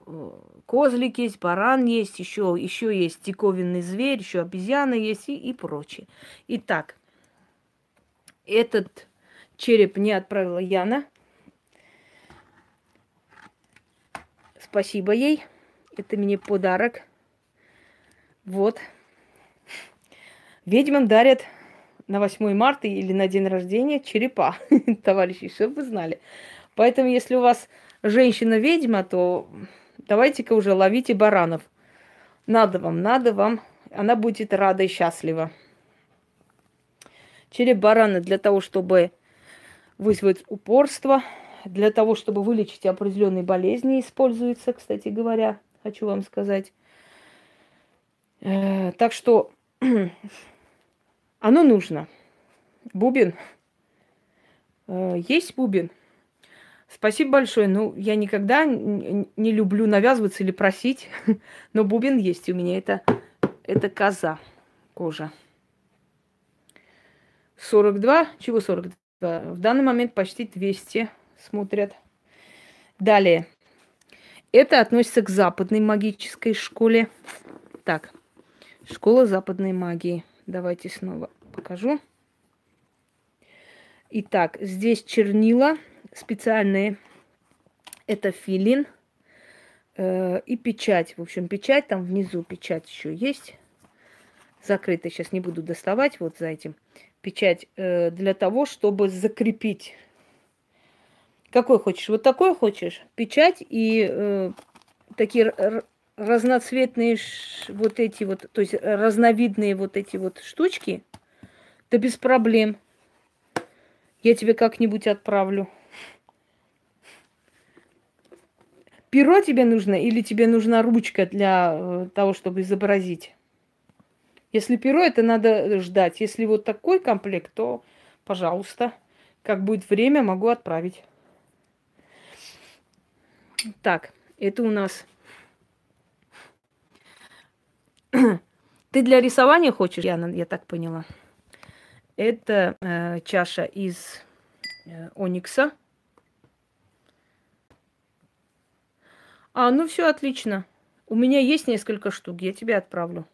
козлик есть, баран есть, еще, еще есть диковинный зверь, еще обезьяны есть и, и прочее. Итак, этот череп не отправила Яна. Спасибо ей. Это мне подарок. Вот. Ведьмам дарят на 8 марта или на день рождения черепа, товарищи, чтобы вы знали. Поэтому, если у вас женщина-ведьма, то давайте-ка уже ловите баранов. Надо вам, надо вам. Она будет рада и счастлива. Череп барана для того, чтобы вызвать упорство, для того, чтобы вылечить определенные болезни, используется, кстати говоря, хочу вам сказать. Э, так что оно нужно. Бубен. Э, есть бубен. Спасибо большое. Ну, я никогда не люблю навязываться или просить, но бубен есть у меня. Это, это коза, кожа. 42, чего 42? В данный момент почти 200 смотрят. Далее. Это относится к западной магической школе. Так, школа западной магии. Давайте снова покажу. Итак, здесь чернила специальные. Это филин э, и печать. В общем, печать там внизу, печать еще есть. Закрытая, сейчас не буду доставать вот за этим. Печать э, для того, чтобы закрепить какой хочешь? Вот такой хочешь? Печать и э, такие разноцветные вот эти вот, то есть разновидные вот эти вот штучки, да без проблем. Я тебе как-нибудь отправлю. Перо тебе нужно или тебе нужна ручка для э, того, чтобы изобразить? Если перо, это надо ждать. Если вот такой комплект, то, пожалуйста, как будет время, могу отправить. Так, это у нас Ты для рисования хочешь, Яна, я так поняла. Это э, чаша из э, оникса. А, ну все отлично. У меня есть несколько штук, я тебе отправлю.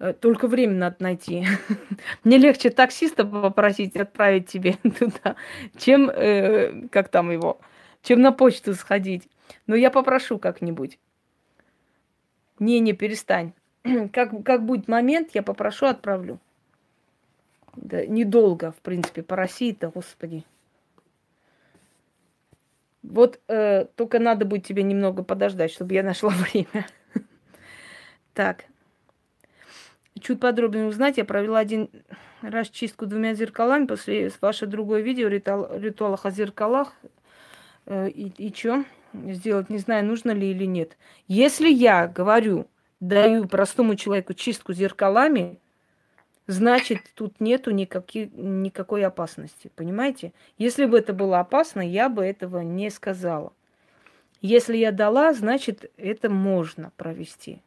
Э, только время надо найти. Мне легче таксиста попросить отправить тебе туда, чем, э, как там его, чем на почту сходить. Но я попрошу как-нибудь. Не, не, перестань. как, как будет момент, я попрошу, отправлю. Да, недолго, в принципе, по России-то, господи. Вот э, только надо будет тебе немного подождать, чтобы я нашла время. так. Чуть подробнее узнать, я провела один раз чистку двумя зеркалами после ваше другое видео ритуал, ритуалах о зеркалах. Э, и, и что? Сделать не знаю, нужно ли или нет. Если я говорю, даю простому человеку чистку зеркалами, значит, тут нету никаких, никакой опасности. Понимаете? Если бы это было опасно, я бы этого не сказала. Если я дала, значит, это можно провести.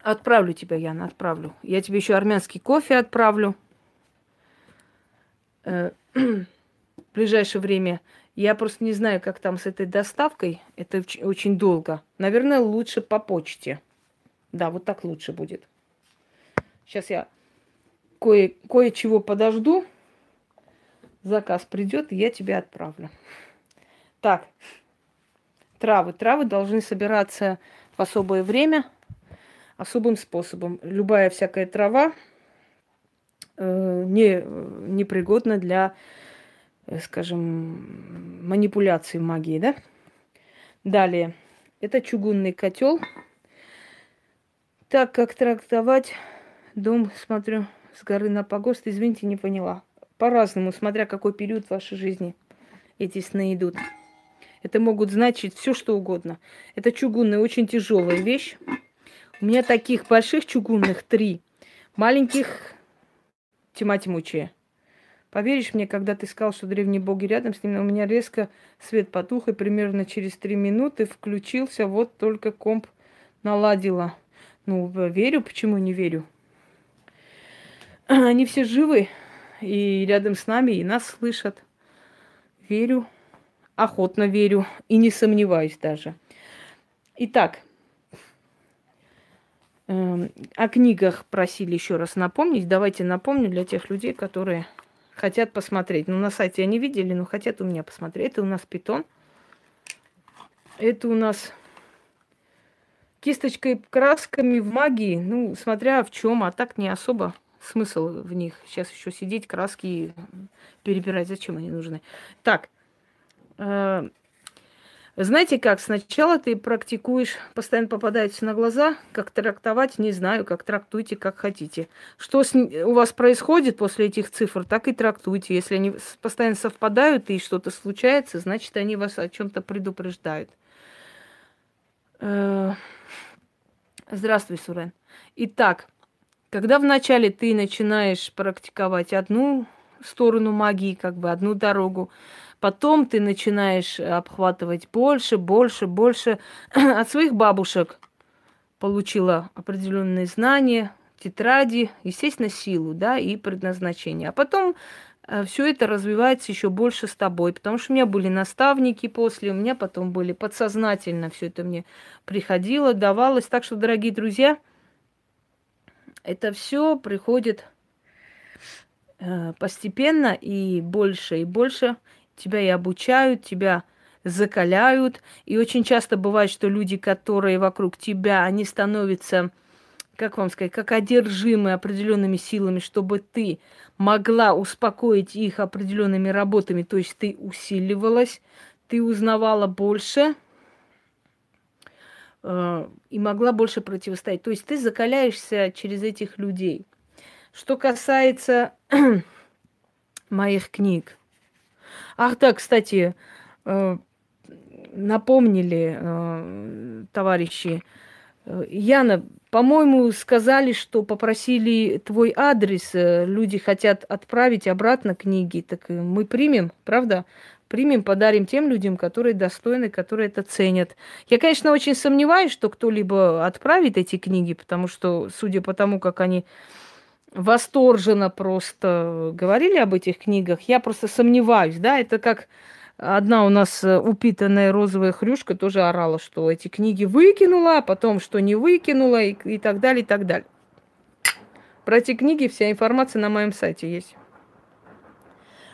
Отправлю тебя, Яна, отправлю. Я тебе еще армянский кофе отправлю. Э, в ближайшее время. Я просто не знаю, как там с этой доставкой. Это очень долго. Наверное, лучше по почте. Да, вот так лучше будет. Сейчас я кое- кое-чего подожду. Заказ придет, и я тебе отправлю. Так, травы. Травы должны собираться в особое время – особым способом. Любая всякая трава э, не, непригодна для, э, скажем, манипуляции магии, да? Далее. Это чугунный котел. Так как трактовать дом, смотрю, с горы на погост, извините, не поняла. По-разному, смотря какой период в вашей жизни эти сны идут. Это могут значить все, что угодно. Это чугунная, очень тяжелая вещь. У меня таких больших чугунных три. Маленьких тьма тьмучая. Поверишь мне, когда ты сказал, что древние боги рядом с ним, у меня резко свет потух, и примерно через три минуты включился, вот только комп наладила. Ну, верю, почему не верю? Они все живы, и рядом с нами, и нас слышат. Верю, охотно верю, и не сомневаюсь даже. Итак, Эм, о книгах просили еще раз напомнить. Давайте напомню для тех людей, которые хотят посмотреть. Ну, на сайте они видели, но хотят у меня посмотреть. Это у нас питон. Это у нас кисточкой, красками в магии. Ну, смотря в чем, а так не особо смысл в них. Сейчас еще сидеть, краски перебирать. Зачем они нужны? Так, э, знаете как, сначала ты практикуешь, постоянно попадается на глаза, как трактовать, не знаю, как трактуйте, как хотите. Что с, у вас происходит после этих цифр, так и трактуйте. Если они постоянно совпадают и что-то случается, значит, они вас о чем-то предупреждают. Э, здравствуй, Сурен. Итак, когда вначале ты начинаешь практиковать одну сторону магии, как бы одну дорогу, Потом ты начинаешь обхватывать больше, больше, больше. От своих бабушек получила определенные знания, тетради, естественно, силу, да, и предназначение. А потом э, все это развивается еще больше с тобой, потому что у меня были наставники после, у меня потом были подсознательно все это мне приходило, давалось. Так что, дорогие друзья, это все приходит э, постепенно и больше и больше тебя и обучают, тебя закаляют. И очень часто бывает, что люди, которые вокруг тебя, они становятся, как вам сказать, как одержимы определенными силами, чтобы ты могла успокоить их определенными работами. То есть ты усиливалась, ты узнавала больше э, и могла больше противостоять. То есть ты закаляешься через этих людей. Что касается моих книг, Ах да, кстати, э, напомнили э, товарищи. Э, Яна, по-моему, сказали, что попросили твой адрес, люди хотят отправить обратно книги, так мы примем, правда? примем, подарим тем людям, которые достойны, которые это ценят. Я, конечно, очень сомневаюсь, что кто-либо отправит эти книги, потому что, судя по тому, как они восторженно просто говорили об этих книгах, я просто сомневаюсь, да, это как одна у нас э, упитанная розовая хрюшка тоже орала, что эти книги выкинула, а потом что не выкинула и, и так далее, и так далее. Про эти книги вся информация на моем сайте есть.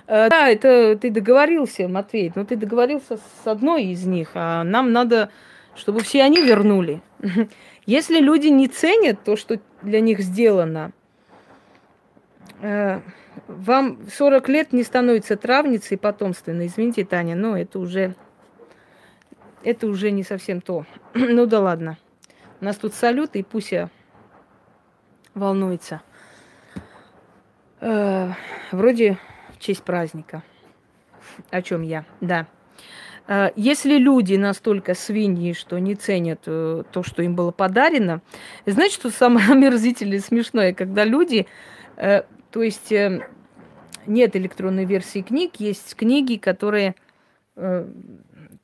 Э, да, это ты договорился, Матвей, но ты договорился с одной из них, а нам надо, чтобы все они вернули. Если люди не ценят то, что для них сделано, вам 40 лет не становится травницей потомственной. Извините, Таня, но это уже, это уже не совсем то. ну да ладно. У нас тут салют, и Пуся волнуется. Э, вроде в честь праздника. О чем я? Да. Э, если люди настолько свиньи, что не ценят э, то, что им было подарено, знаете, что самое омерзительное и смешное, когда люди, э, то есть нет электронной версии книг, есть книги, которые, то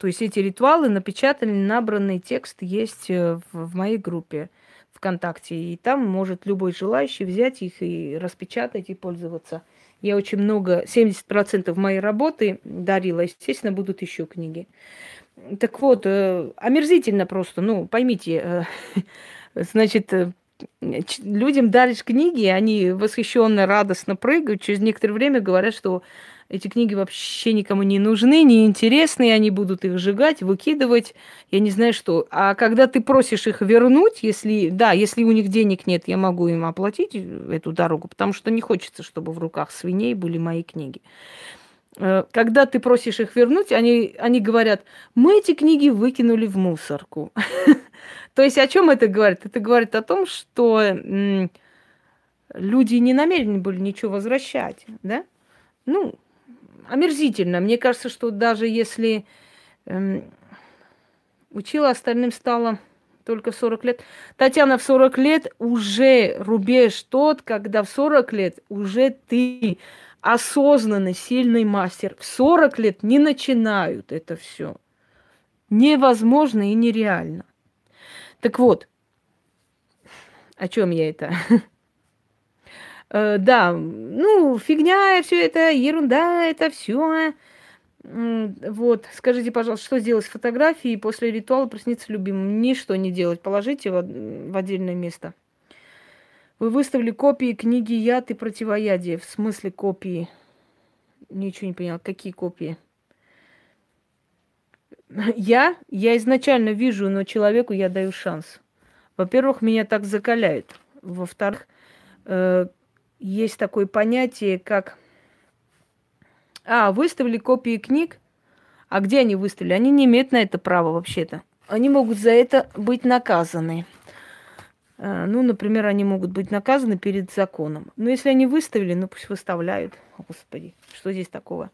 есть эти ритуалы напечатаны, набранный текст есть в моей группе ВКонтакте, и там может любой желающий взять их и распечатать и пользоваться – я очень много, 70% моей работы дарила, естественно, будут еще книги. Так вот, э, омерзительно просто, ну, поймите, э, значит, э, людям даришь книги, они восхищенно, радостно прыгают, через некоторое время говорят, что эти книги вообще никому не нужны, не интересны, они будут их сжигать, выкидывать, я не знаю что. А когда ты просишь их вернуть, если, да, если у них денег нет, я могу им оплатить эту дорогу, потому что не хочется, чтобы в руках свиней были мои книги. Э, когда ты просишь их вернуть, они, они говорят, мы эти книги выкинули в мусорку. То есть о чем это говорит? Это говорит о том, что люди не намерены были ничего возвращать, да? Ну, омерзительно. Мне кажется, что даже если эм, учила, остальным стало только в 40 лет. Татьяна, в 40 лет уже рубеж тот, когда в 40 лет уже ты осознанный, сильный мастер. В 40 лет не начинают это все. Невозможно и нереально. Так вот, о чем я это? Э, да, ну, фигня, все это, ерунда, это все. Вот, скажите, пожалуйста, что сделать с фотографией после ритуала присниться любимым? Ничто не делать, положите в, в отдельное место. Вы выставили копии книги «Яд и противоядие». В смысле копии? Ничего не поняла. Какие копии? Я? Я изначально вижу, но человеку я даю шанс. Во-первых, меня так закаляют. Во-вторых, э, есть такое понятие, как... А, выставили копии книг. А где они выставили? Они не имеют на это права вообще-то. Они могут за это быть наказаны. А, ну, например, они могут быть наказаны перед законом. Но если они выставили, ну пусть выставляют. Господи, что здесь такого?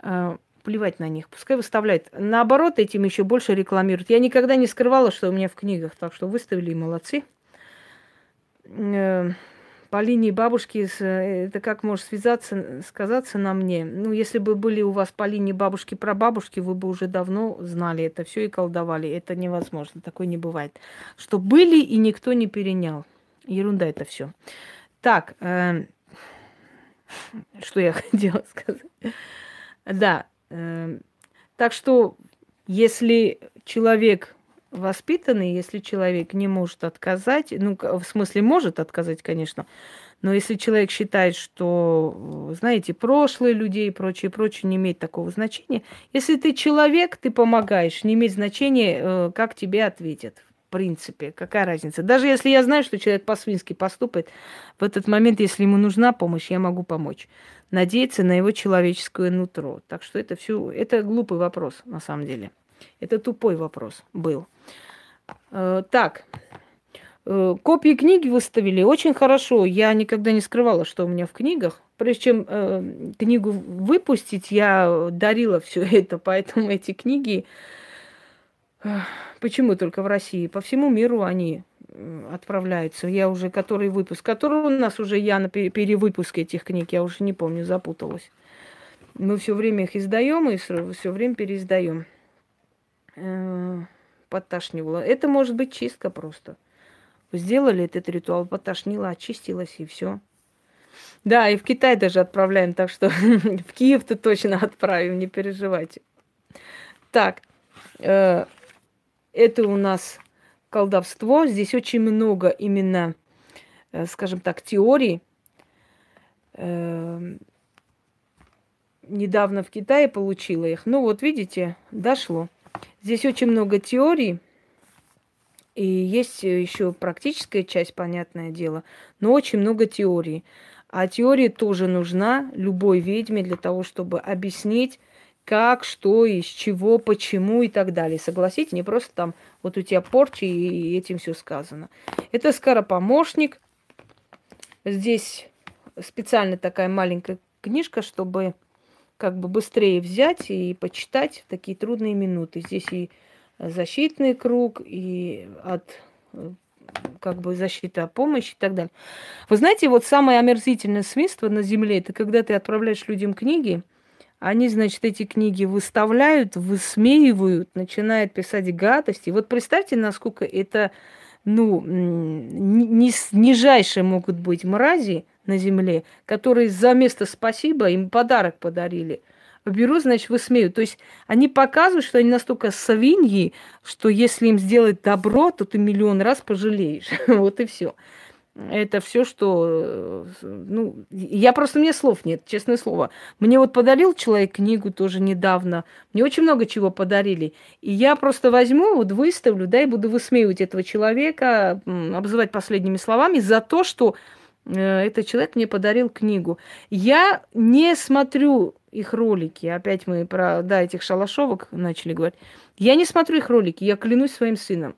А, плевать на них, пускай выставляют. Наоборот, этим еще больше рекламируют. Я никогда не скрывала, что у меня в книгах, так что выставили молодцы. Э, по линии бабушки, это как может связаться, сказаться на мне? Ну, если бы были у вас по линии бабушки про бабушки, вы бы уже давно знали это все и колдовали. Это невозможно, такое не бывает. Что были и никто не перенял. Ерунда это все. Так, э, что я хотела сказать? Да, э, так что если человек воспитанный, если человек не может отказать, ну, в смысле, может отказать, конечно, но если человек считает, что, знаете, прошлые людей и прочее, прочее не имеет такого значения, если ты человек, ты помогаешь, не имеет значения, э, как тебе ответят. В принципе, какая разница? Даже если я знаю, что человек по-свински поступает, в этот момент, если ему нужна помощь, я могу помочь. Надеяться на его человеческое нутро. Так что это все, это глупый вопрос, на самом деле. Это тупой вопрос был. Э, так, э, копии книги выставили очень хорошо. Я никогда не скрывала, что у меня в книгах. Прежде чем э, книгу выпустить, я дарила все это, поэтому эти книги почему только в России? По всему миру они отправляются. Я уже который выпуск, который у нас уже я на перевыпуске этих книг, я уже не помню, запуталась. Мы все время их издаем и все время переиздаем. Э, подташнивало. Это может быть чистка просто. Сделали этот ритуал, потошнило, очистилось и все. Да, и в Китай даже отправляем, так что в Киев-то точно отправим, не переживайте. Так, э, это у нас колдовство. Здесь очень много именно, э, скажем так, теорий. Э, недавно в Китае получила их. Ну вот видите, дошло. Здесь очень много теорий. И есть еще практическая часть, понятное дело, но очень много теорий. А теория тоже нужна любой ведьме для того, чтобы объяснить, как, что, из чего, почему и так далее. Согласитесь, не просто там вот у тебя порчи и этим все сказано. Это скоропомощник. Здесь специально такая маленькая книжка, чтобы как бы быстрее взять и почитать в такие трудные минуты. Здесь и защитный круг, и от как бы защита, помощь и так далее. Вы знаете, вот самое омерзительное свинство на Земле, это когда ты отправляешь людям книги, они, значит, эти книги выставляют, высмеивают, начинают писать гадости. Вот представьте, насколько это, ну, ни, нижайшие могут быть мрази на земле, которые за место спасибо им подарок подарили – беру, значит, высмеют. То есть они показывают, что они настолько свиньи, что если им сделать добро, то ты миллион раз пожалеешь. вот и все. Это все, что... Э, ну, я просто... Мне слов нет, честное слово. Мне вот подарил человек книгу тоже недавно. Мне очень много чего подарили. И я просто возьму, вот выставлю, да, и буду высмеивать этого человека, обзывать последними словами за то, что э, этот человек мне подарил книгу. Я не смотрю их ролики. Опять мы про, да, этих шалашовок начали говорить. Я не смотрю их ролики, я клянусь своим сыном,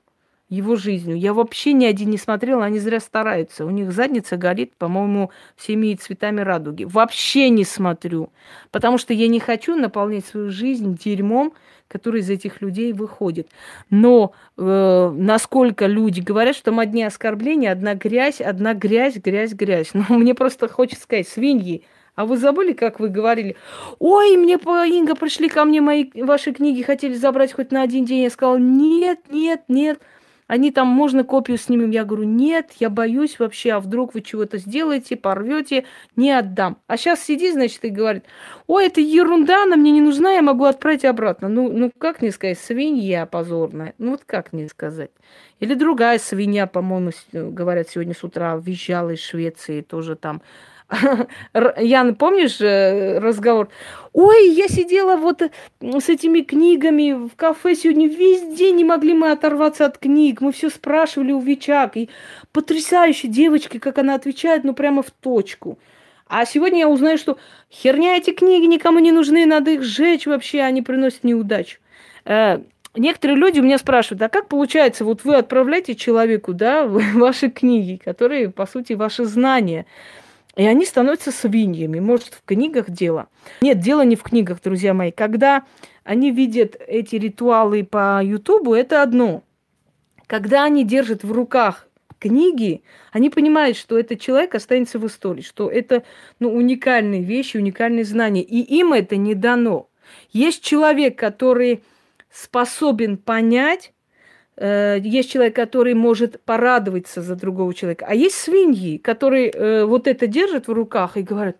его жизнью. Я вообще ни один не смотрела, они зря стараются. У них задница горит, по-моему, всеми цветами радуги. Вообще не смотрю, потому что я не хочу наполнять свою жизнь дерьмом, который из этих людей выходит. Но э, насколько люди говорят, что там одни оскорбления, одна грязь, одна грязь, грязь, грязь. Но мне просто хочется сказать, свиньи, а вы забыли, как вы говорили? Ой, мне по Инга пришли ко мне мои ваши книги, хотели забрать хоть на один день. Я сказала, нет, нет, нет. Они там, можно копию снимем? Я говорю, нет, я боюсь вообще, а вдруг вы чего-то сделаете, порвете, не отдам. А сейчас сиди, значит, и говорит, ой, это ерунда, она мне не нужна, я могу отправить обратно. Ну, ну как не сказать, свинья позорная. Ну вот как не сказать. Или другая свинья, по-моему, говорят, сегодня с утра визжала из Швеции, тоже там Ян, помнишь э, разговор? Ой, я сидела вот с этими книгами в кафе сегодня весь день, не могли мы оторваться от книг. Мы все спрашивали у Вичак. И потрясающая девочка, как она отвечает, ну прямо в точку. А сегодня я узнаю, что херня эти книги никому не нужны, надо их сжечь вообще, они приносят неудачу. Э, некоторые люди у меня спрашивают, а как получается, вот вы отправляете человеку, да, ваши книги, которые, по сути, ваши знания – и они становятся свиньями. Может, в книгах дело? Нет, дело не в книгах, друзья мои. Когда они видят эти ритуалы по Ютубу, это одно. Когда они держат в руках книги, они понимают, что этот человек останется в истории, что это ну, уникальные вещи, уникальные знания. И им это не дано. Есть человек, который способен понять, Э, есть человек, который может порадоваться за другого человека, а есть свиньи, которые э, вот это держат в руках и говорят,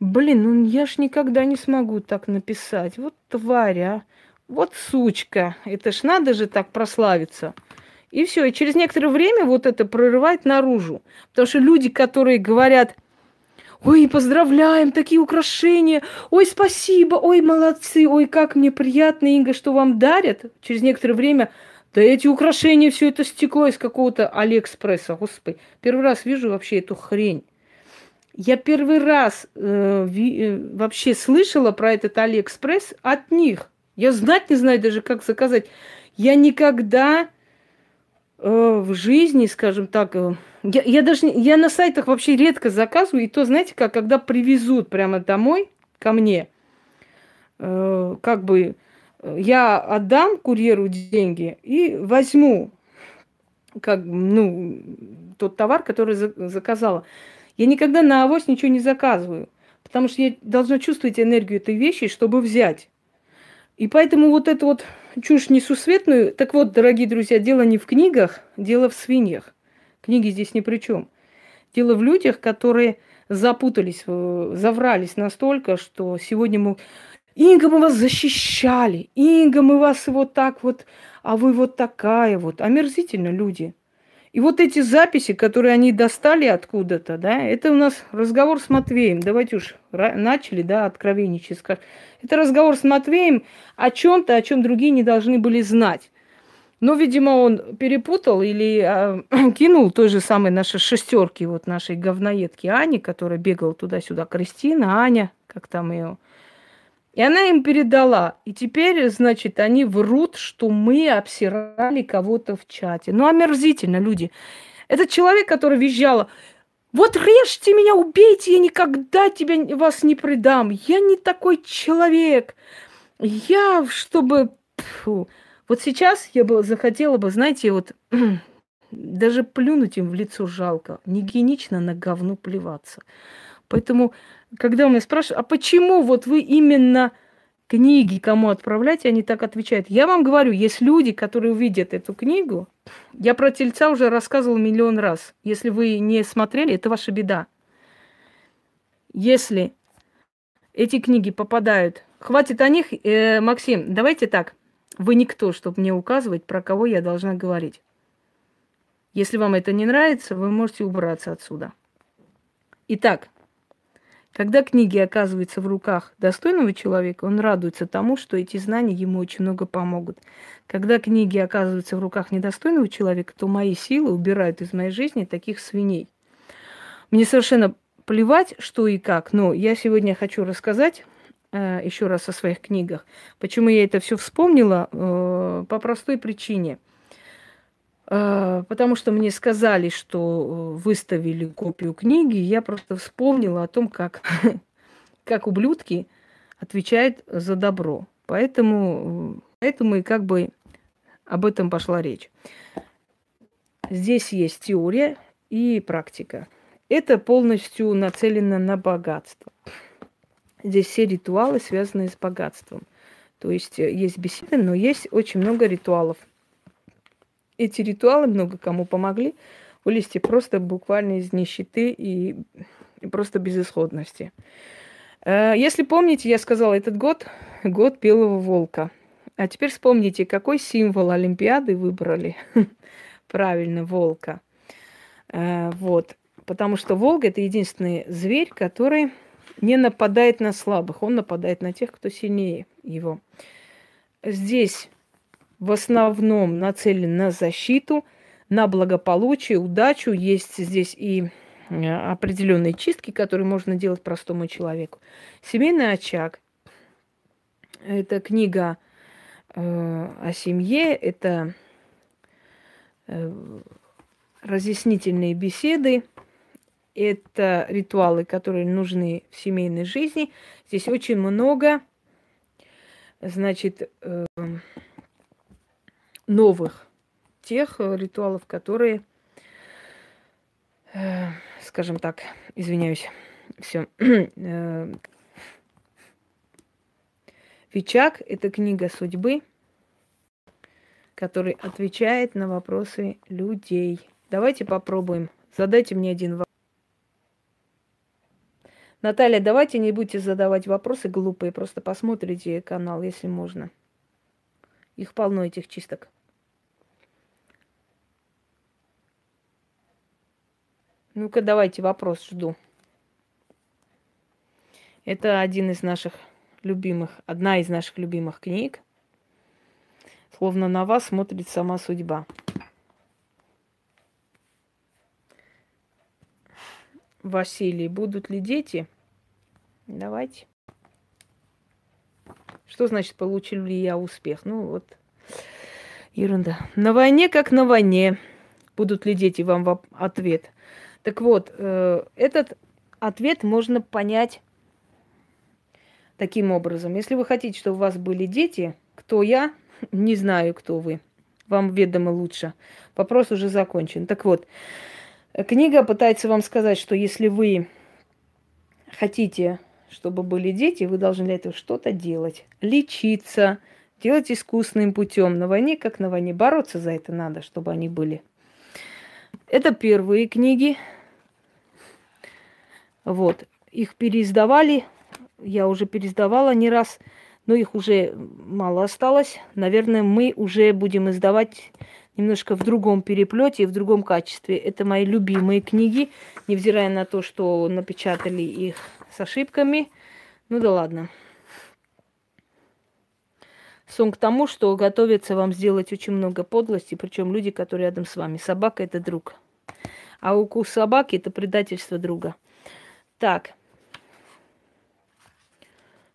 блин, ну я ж никогда не смогу так написать, вот тварь, а, вот сучка, это ж надо же так прославиться. И все, и через некоторое время вот это прорывает наружу. Потому что люди, которые говорят, ой, поздравляем, такие украшения, ой, спасибо, ой, молодцы, ой, как мне приятно, Инга, что вам дарят. Через некоторое время да эти украшения, все это стекло из какого-то Алиэкспресса, господи. Первый раз вижу вообще эту хрень. Я первый раз э, э, вообще слышала про этот Алиэкспресс от них. Я знать не знаю даже, как заказать. Я никогда э, в жизни, скажем так, э, я, я даже я на сайтах вообще редко заказываю. И то, знаете, как когда привезут прямо домой ко мне, э, как бы я отдам курьеру деньги и возьму как, ну, тот товар, который заказала. Я никогда на авось ничего не заказываю. Потому что я должна чувствовать энергию этой вещи, чтобы взять. И поэтому вот эту вот чушь несусветную... Так вот, дорогие друзья, дело не в книгах, дело в свиньях. Книги здесь ни при чем. Дело в людях, которые запутались, э, заврались настолько, что сегодня мы... Инга, мы вас защищали. Инга, мы вас вот так вот, а вы вот такая вот. Омерзительно люди. И вот эти записи, которые они достали откуда-то, да, это у нас разговор с Матвеем. Давайте уж начали, да, откровенничать. Это разговор с Матвеем о чем-то, о чем другие не должны были знать. Но, видимо, он перепутал или а, кинул той же самой нашей шестерки, вот нашей говноедки Ани, которая бегала туда-сюда, Кристина, Аня, как там ее. И она им передала. И теперь, значит, они врут, что мы обсирали кого-то в чате. Ну, омерзительно, люди. Этот человек, который визжал, вот режьте меня, убейте, я никогда тебя, вас не предам. Я не такой человек. Я, чтобы... Фу. Вот сейчас я бы захотела бы, знаете, вот даже плюнуть им в лицо жалко. Не на говно плеваться. Поэтому, когда у меня спрашивают, а почему вот вы именно книги кому отправляете, они так отвечают. Я вам говорю, есть люди, которые увидят эту книгу. Я про тельца уже рассказывал миллион раз. Если вы не смотрели, это ваша беда. Если эти книги попадают... Хватит о них, э, Максим, давайте так. Вы никто, чтобы мне указывать, про кого я должна говорить. Если вам это не нравится, вы можете убраться отсюда. Итак, когда книги оказываются в руках достойного человека, он радуется тому, что эти знания ему очень много помогут. Когда книги оказываются в руках недостойного человека, то мои силы убирают из моей жизни таких свиней. Мне совершенно плевать, что и как, но я сегодня хочу рассказать э, еще раз о своих книгах. Почему я это все вспомнила? Э, по простой причине. Э, потому что мне сказали, что выставили копию книги, я просто вспомнила о том, как, как ублюдки отвечают за добро. Поэтому, поэтому и как бы об этом пошла речь. Здесь есть теория и практика. Это полностью нацелено на богатство. Здесь все ритуалы, связанные с богатством. То есть э, есть беседы, но есть очень много ритуалов. Эти ритуалы много кому помогли вылезти просто буквально из нищеты и, и просто безысходности. Э, если помните, я сказала, этот год – год белого волка. А теперь вспомните, какой символ Олимпиады выбрали. Правильно, волка. Э, вот. Потому что волк – это единственный зверь, который не нападает на слабых, он нападает на тех, кто сильнее его. Здесь в основном нацелен на защиту, на благополучие, удачу. Есть здесь и э, определенные чистки, которые можно делать простому человеку. Семейный очаг – это книга э, о семье, это э, разъяснительные беседы, это ритуалы, которые нужны в семейной жизни. Здесь очень много, значит, новых тех ритуалов, которые, э, скажем так, извиняюсь, все. Э, Фичак – это книга судьбы, который отвечает на вопросы людей. Давайте попробуем. Задайте мне один вопрос. Наталья, давайте не будете задавать вопросы глупые, просто посмотрите канал, если можно. Их полно, этих чисток. Ну-ка, давайте вопрос, жду. Это один из наших любимых, одна из наших любимых книг. Словно на вас смотрит сама судьба. Василий, будут ли дети? Давайте. Что значит, получил ли я успех? Ну вот, ерунда. На войне как на войне. Будут ли дети вам ответ? Так вот, э, этот ответ можно понять таким образом. Если вы хотите, чтобы у вас были дети, кто я, не знаю, кто вы. Вам ведомо лучше. Вопрос уже закончен. Так вот, Книга пытается вам сказать, что если вы хотите, чтобы были дети, вы должны для этого что-то делать. Лечиться, делать искусственным путем. На войне, как на войне, бороться за это надо, чтобы они были. Это первые книги. Вот. Их переиздавали. Я уже переиздавала не раз, но их уже мало осталось. Наверное, мы уже будем издавать немножко в другом переплете и в другом качестве. Это мои любимые книги, невзирая на то, что напечатали их с ошибками. Ну да ладно. Сон к тому, что готовится вам сделать очень много подлости, причем люди, которые рядом с вами. Собака это друг. А укус собаки это предательство друга. Так.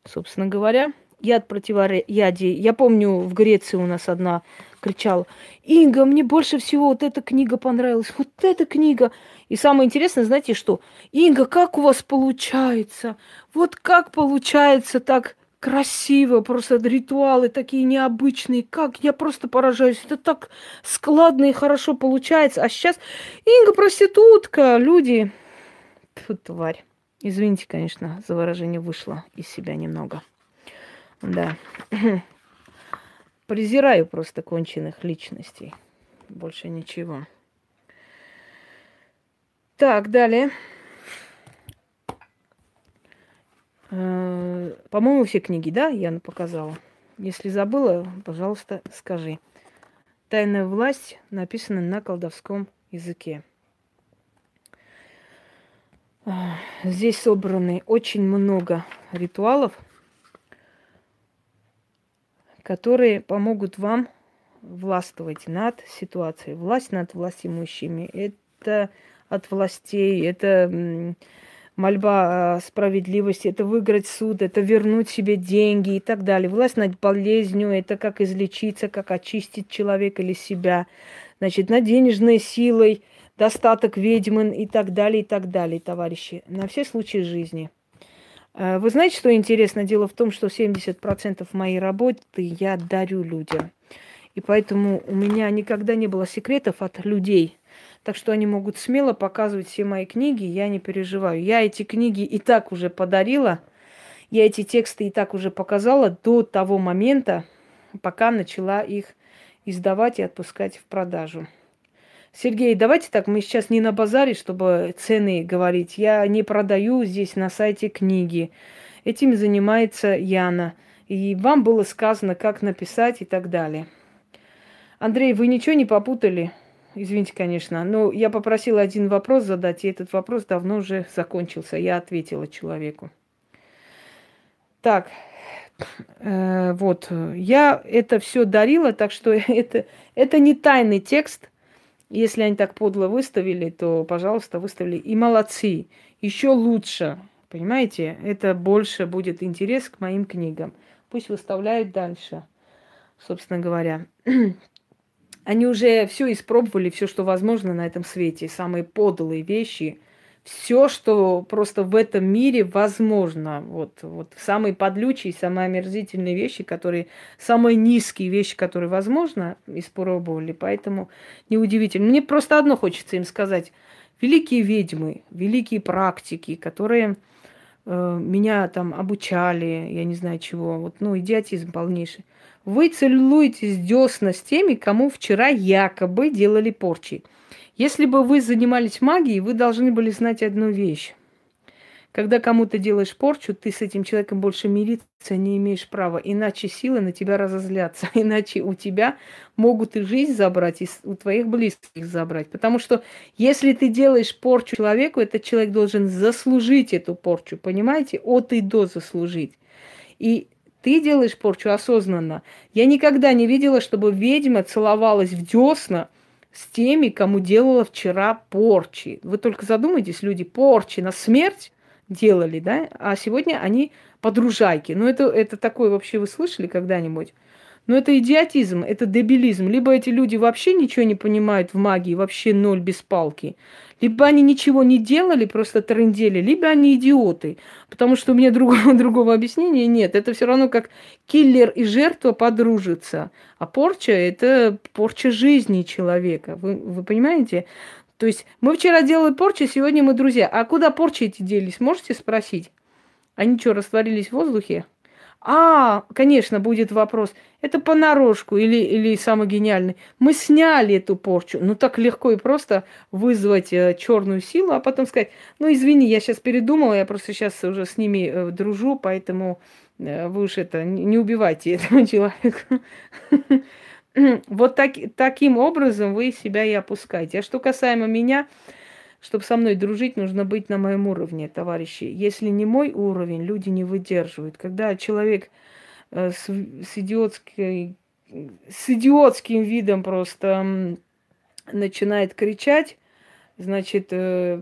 Собственно говоря, яд противоядия. Я помню, в Греции у нас одна кричала, Инга, мне больше всего вот эта книга понравилась, вот эта книга. И самое интересное, знаете что? Инга, как у вас получается? Вот как получается так красиво, просто ритуалы такие необычные, как я просто поражаюсь, это так складно и хорошо получается. А сейчас Инга проститутка, люди, Фу, тварь. Извините, конечно, за выражение вышло из себя немного. Да. Презираю просто конченых личностей. Больше ничего. Так, далее. Э, по-моему, все книги, да, Яна показала. Если забыла, пожалуйста, скажи. Тайная власть написана на колдовском языке. Э, здесь собраны очень много ритуалов, которые помогут вам властвовать над ситуацией. Власть над властимущими – это от властей, это мольба справедливости, это выиграть суд, это вернуть себе деньги и так далее. Власть над болезнью – это как излечиться, как очистить человека или себя. Значит, над денежной силой, достаток ведьмын и так далее, и так далее, товарищи. На все случаи жизни – Э, вы знаете, что интересно? Дело в том, что 70% моей работы я дарю людям. И поэтому у меня никогда не было секретов от людей. Так что они могут смело показывать все мои книги, я не переживаю. Я эти книги и так уже подарила, я эти тексты и так уже показала до того момента, пока начала их издавать и отпускать в продажу. Сергей, давайте так, мы сейчас не на базаре, чтобы цены говорить. Я не продаю здесь на сайте книги. Этим занимается Яна. И вам было сказано, как написать и так далее. Андрей, вы ничего не попутали? Извините, конечно. Но я попросила один вопрос задать, и этот вопрос давно уже закончился. Я ответила человеку. Так, э, вот, я это все дарила, так что это, это не тайный текст – если они так подло выставили, то, пожалуйста, выставили. И молодцы. Еще лучше. Понимаете? Это больше будет интерес к моим книгам. Пусть выставляют дальше, собственно говоря. Они уже все испробовали, все, что возможно на этом свете. Самые подлые вещи – все, что просто в этом мире возможно. Вот, вот самые подлючие, самые омерзительные вещи, которые, самые низкие вещи, которые возможно, испробовали. Поэтому неудивительно. Мне просто одно хочется им сказать. Великие ведьмы, великие практики, которые э, меня там обучали, я не знаю чего, вот, ну, идиотизм полнейший. Вы целуетесь десна с теми, кому вчера якобы делали порчи. Если бы вы занимались магией, вы должны были знать одну вещь. Когда кому-то делаешь порчу, ты с этим человеком больше мириться не имеешь права, иначе силы на тебя разозлятся, иначе у тебя могут и жизнь забрать, и у твоих близких забрать. Потому что если ты делаешь порчу человеку, этот человек должен заслужить эту порчу, понимаете? От и до заслужить. И ты делаешь порчу осознанно. Я никогда не видела, чтобы ведьма целовалась в десна с теми, кому делала вчера порчи. Вы только задумайтесь, люди порчи на смерть делали, да, а сегодня они подружайки. Ну, это, это такое вообще вы слышали когда-нибудь? Ну, это идиотизм, это дебилизм. Либо эти люди вообще ничего не понимают в магии, вообще ноль без палки, либо они ничего не делали, просто трындели, либо они идиоты. Потому что у меня другого, другого объяснения нет. Это все равно как киллер и жертва подружатся. А порча – это порча жизни человека. Вы, вы понимаете? То есть мы вчера делали порчу, сегодня мы друзья. А куда порчи эти делись, можете спросить? Они что, растворились в воздухе? А, конечно, будет вопрос. Это понарошку или, или самый гениальный. Мы сняли эту порчу. Ну, так легко и просто вызвать э, черную силу, а потом сказать, ну, извини, я сейчас передумала, я просто сейчас уже с ними э, дружу, поэтому э, вы уж это, не, убивайте этого человека. Вот так, таким образом вы себя и опускаете. А что касаемо меня, чтобы со мной дружить, нужно быть на моем уровне, товарищи. Если не мой уровень, люди не выдерживают. Когда человек э, с, с, идиотской, с идиотским видом просто начинает кричать, значит, э,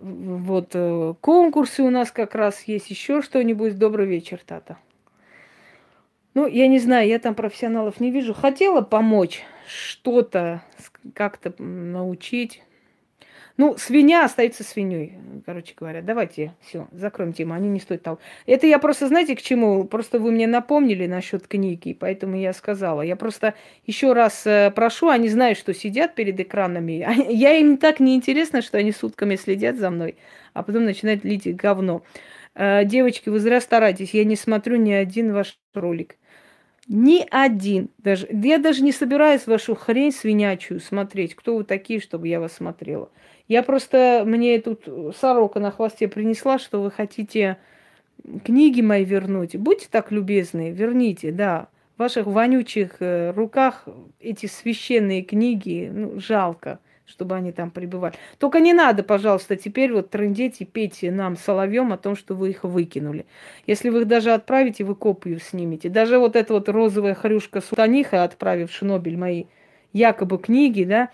вот э, конкурсы у нас как раз есть, еще что-нибудь. Добрый вечер, Тата. Ну, я не знаю, я там профессионалов не вижу. Хотела помочь, что-то как-то научить. Ну, свинья остается свиньей, короче говоря. Давайте, все, закроем тему, они не стоят того. Это я просто, знаете, к чему? Просто вы мне напомнили насчет книги, поэтому я сказала. Я просто еще раз э, прошу, они знают, что сидят перед экранами. Я им так неинтересно, что они сутками следят за мной, а потом начинают лить говно. Э, девочки, вы зря старайтесь, я не смотрю ни один ваш ролик. Ни один. Даже, я даже не собираюсь вашу хрень свинячую смотреть. Кто вы такие, чтобы я вас смотрела? Я просто, мне тут сорока на хвосте принесла, что вы хотите книги мои вернуть. Будьте так любезны, верните, да. В ваших вонючих э, руках эти священные книги, ну, жалко чтобы они там пребывали. Только не надо, пожалуйста, теперь вот трындеть и петь нам соловьем о том, что вы их выкинули. Если вы их даже отправите, вы копию снимете. Даже вот эта вот розовая хрюшка Сутаниха, отправив Шнобель мои якобы книги, да,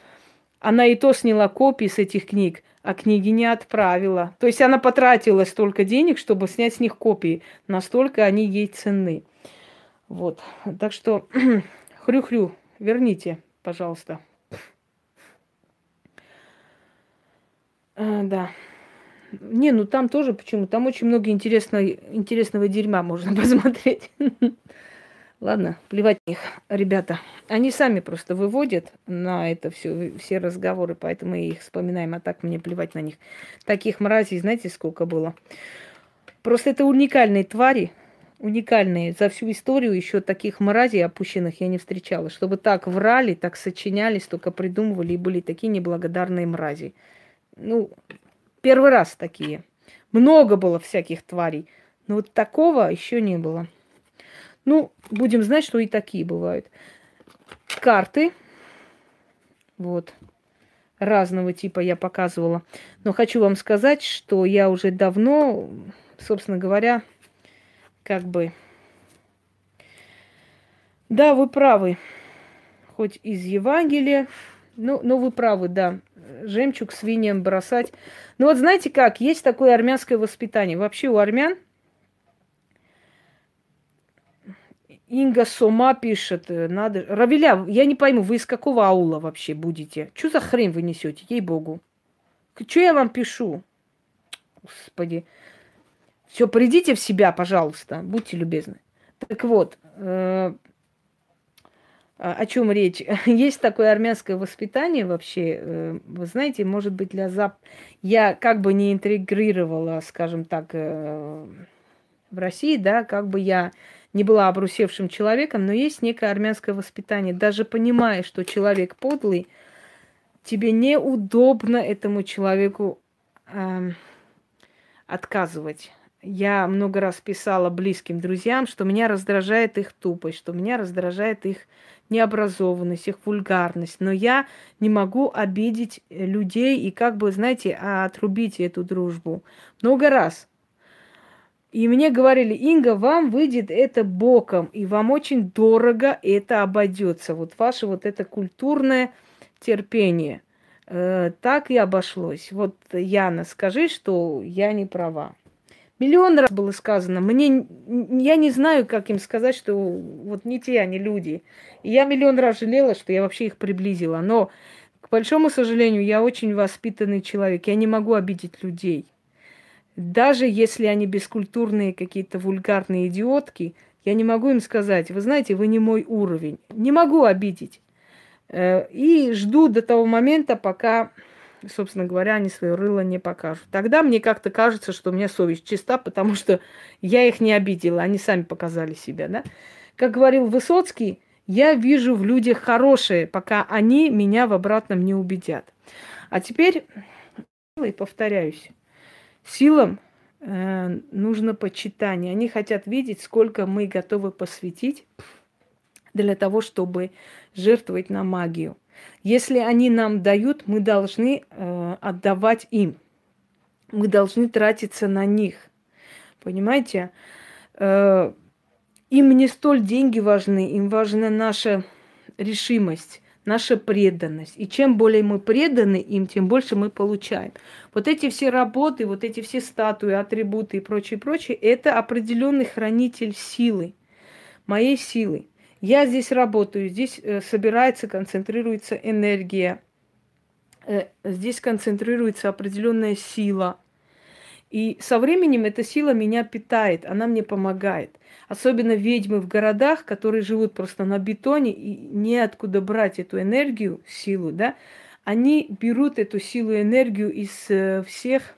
она и то сняла копии с этих книг, а книги не отправила. То есть она потратила столько денег, чтобы снять с них копии. Настолько они ей ценны. Вот. Так что хрю-хрю, верните, пожалуйста. А, да. Не, ну там тоже почему? Там очень много интересного, интересного дерьма можно посмотреть. Ладно, плевать них, ребята. Они сами просто выводят на это все, все разговоры, поэтому мы их вспоминаем, а так мне плевать на них. Таких мразей, знаете, сколько было? Просто это уникальные твари, уникальные. За всю историю еще таких мразей опущенных я не встречала. Чтобы так врали, так сочинялись, только придумывали и были такие неблагодарные мрази. Ну, первый раз такие. Много было всяких тварей. Но вот такого еще не было. Ну, будем знать, что и такие бывают. Карты. Вот. Разного типа я показывала. Но хочу вам сказать, что я уже давно, собственно говоря, как бы... Да, вы правы. Хоть из Евангелия. Ну, но вы правы, да жемчуг свиньям бросать. Ну вот знаете как, есть такое армянское воспитание. Вообще у армян Инга Сома пишет, э, надо... Равиля, я не пойму, вы из какого аула вообще будете? Что за хрень вы несете, ей-богу? Что я вам пишу? Господи. Все, придите в себя, пожалуйста, будьте любезны. Так вот, э, о чем речь? Есть такое армянское воспитание вообще, э, вы знаете, может быть, для Зап... Я как бы не интегрировала, скажем так, э, в России, да, как бы я не была обрусевшим человеком, но есть некое армянское воспитание. Даже понимая, что человек подлый, тебе неудобно этому человеку э, отказывать. Я много раз писала близким друзьям, что меня раздражает их тупость, что меня раздражает их необразованность, их вульгарность. Но я не могу обидеть э, людей и как бы, знаете, отрубить эту дружбу. Много раз. И мне говорили, Инга, вам выйдет это боком, и вам очень дорого это обойдется. Вот ваше вот это культурное терпение. Э, так и обошлось. Вот, Яна, скажи, что я не права. Миллион раз было сказано. Мне, я не знаю, как им сказать, что вот не те они люди. И я миллион раз жалела, что я вообще их приблизила. Но, к большому сожалению, я очень воспитанный человек. Я не могу обидеть людей. Даже если они бескультурные, какие-то вульгарные идиотки, я не могу им сказать, вы знаете, вы не мой уровень. Не могу обидеть. Э, и жду до того момента, пока собственно говоря, они свое рыло не покажут. Тогда мне как-то кажется, что у меня совесть чиста, потому что я их не обидела, они сами показали себя, да. Как говорил Высоцкий, я вижу в людях хорошее, пока они меня в обратном не убедят. А теперь, и повторяюсь, силам э, нужно почитание. Они хотят видеть, сколько мы готовы посвятить для того, чтобы жертвовать на магию. Если они нам дают, мы должны э, отдавать им. Мы должны тратиться на них. Понимаете? Э, им не столь деньги важны, им важна наша решимость, наша преданность. И чем более мы преданы им, тем больше мы получаем. Вот эти все работы, вот эти все статуи, атрибуты и прочее, прочее, это определенный хранитель силы, моей силы. Я здесь работаю, здесь э, собирается, концентрируется энергия, э, здесь концентрируется определенная сила. И со временем эта сила меня питает, она мне помогает. Особенно ведьмы в городах, которые живут просто на бетоне и неоткуда брать эту энергию, силу, да, они берут эту силу и энергию из э, всех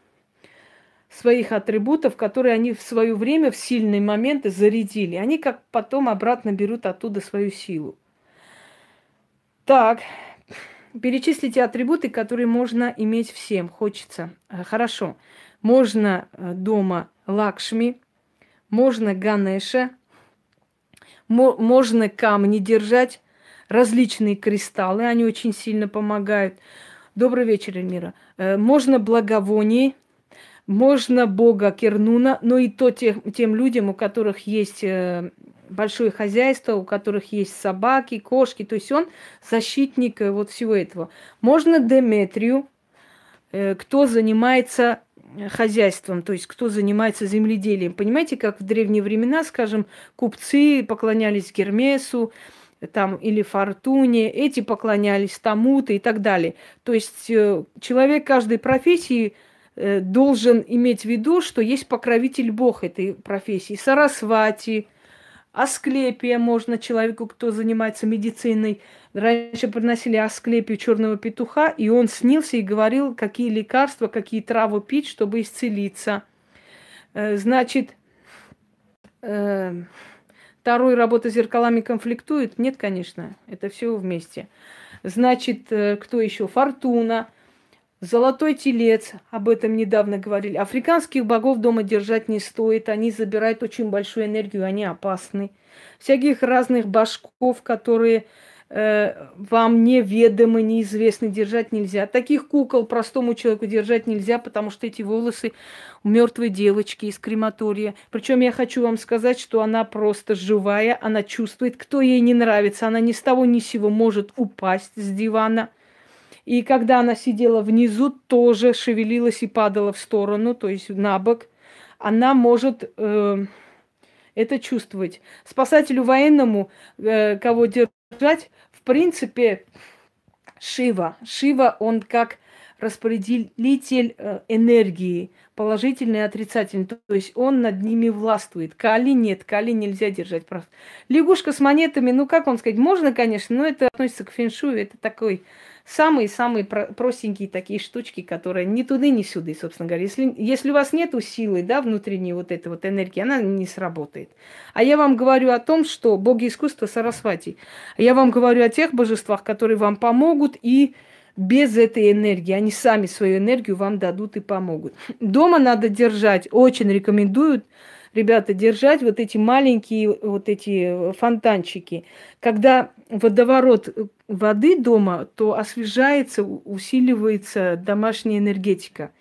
своих атрибутов, которые они в свое время в сильные моменты зарядили. Они как потом обратно берут оттуда свою силу. Так, перечислите атрибуты, которые можно иметь всем. Хочется. Э, хорошо. Можно э, дома Лакшми, можно Ганеша, можно камни держать, различные кристаллы, они очень сильно помогают. Добрый вечер, Эльмира. Э, можно благовоние, можно Бога Кернуна, но и то тем, тем людям, у которых есть э, большое хозяйство, у которых есть собаки, кошки, то есть он защитник э, вот всего этого. Можно Деметрию, э, кто занимается хозяйством, то есть кто занимается земледелием. Понимаете, как в древние времена, скажем, купцы поклонялись Гермесу, там или Фортуне, эти поклонялись тому-то и так далее. То есть человек каждой профессии должен иметь в виду, что есть покровитель Бог этой профессии. Сарасвати, Асклепия можно человеку, кто занимается медициной. Раньше приносили Асклепию черного петуха, и он снился и говорил, какие лекарства, какие травы пить, чтобы исцелиться. Э, значит, э, второй работа с зеркалами конфликтует? Нет, конечно, это все вместе. Значит, кто еще? Фортуна – Золотой телец, об этом недавно говорили. Африканских богов дома держать не стоит, они забирают очень большую энергию, они опасны. Всяких разных башков, которые э, вам неведомы, неизвестны, держать нельзя. Таких кукол простому человеку держать нельзя, потому что эти волосы у мертвой девочки из крематория. Причем я хочу вам сказать, что она просто живая, она чувствует, кто ей не нравится, она ни с того ни с сего может упасть с дивана – и когда она сидела внизу, тоже шевелилась и падала в сторону, то есть на бок. Она может э, это чувствовать. Спасателю военному, э, кого держать, в принципе, Шива. Шива, он как распределитель э, энергии, положительный и отрицательный. То есть он над ними властвует. Кали нет, кали нельзя держать просто. Лягушка с монетами, ну как вам сказать, можно, конечно, но это относится к феншую, это такой самые-самые простенькие такие штучки, которые ни туда, ни сюда, собственно говоря. Если, если у вас нет силы, да, внутренней вот этой вот энергии, она не сработает. А я вам говорю о том, что боги искусства Сарасвати. Я вам говорю о тех божествах, которые вам помогут и без этой энергии. Они сами свою энергию вам дадут и помогут. Дома надо держать, очень рекомендуют ребята, держать вот эти маленькие вот эти фонтанчики. Когда водоворот воды дома, то освежается, усиливается домашняя энергетика.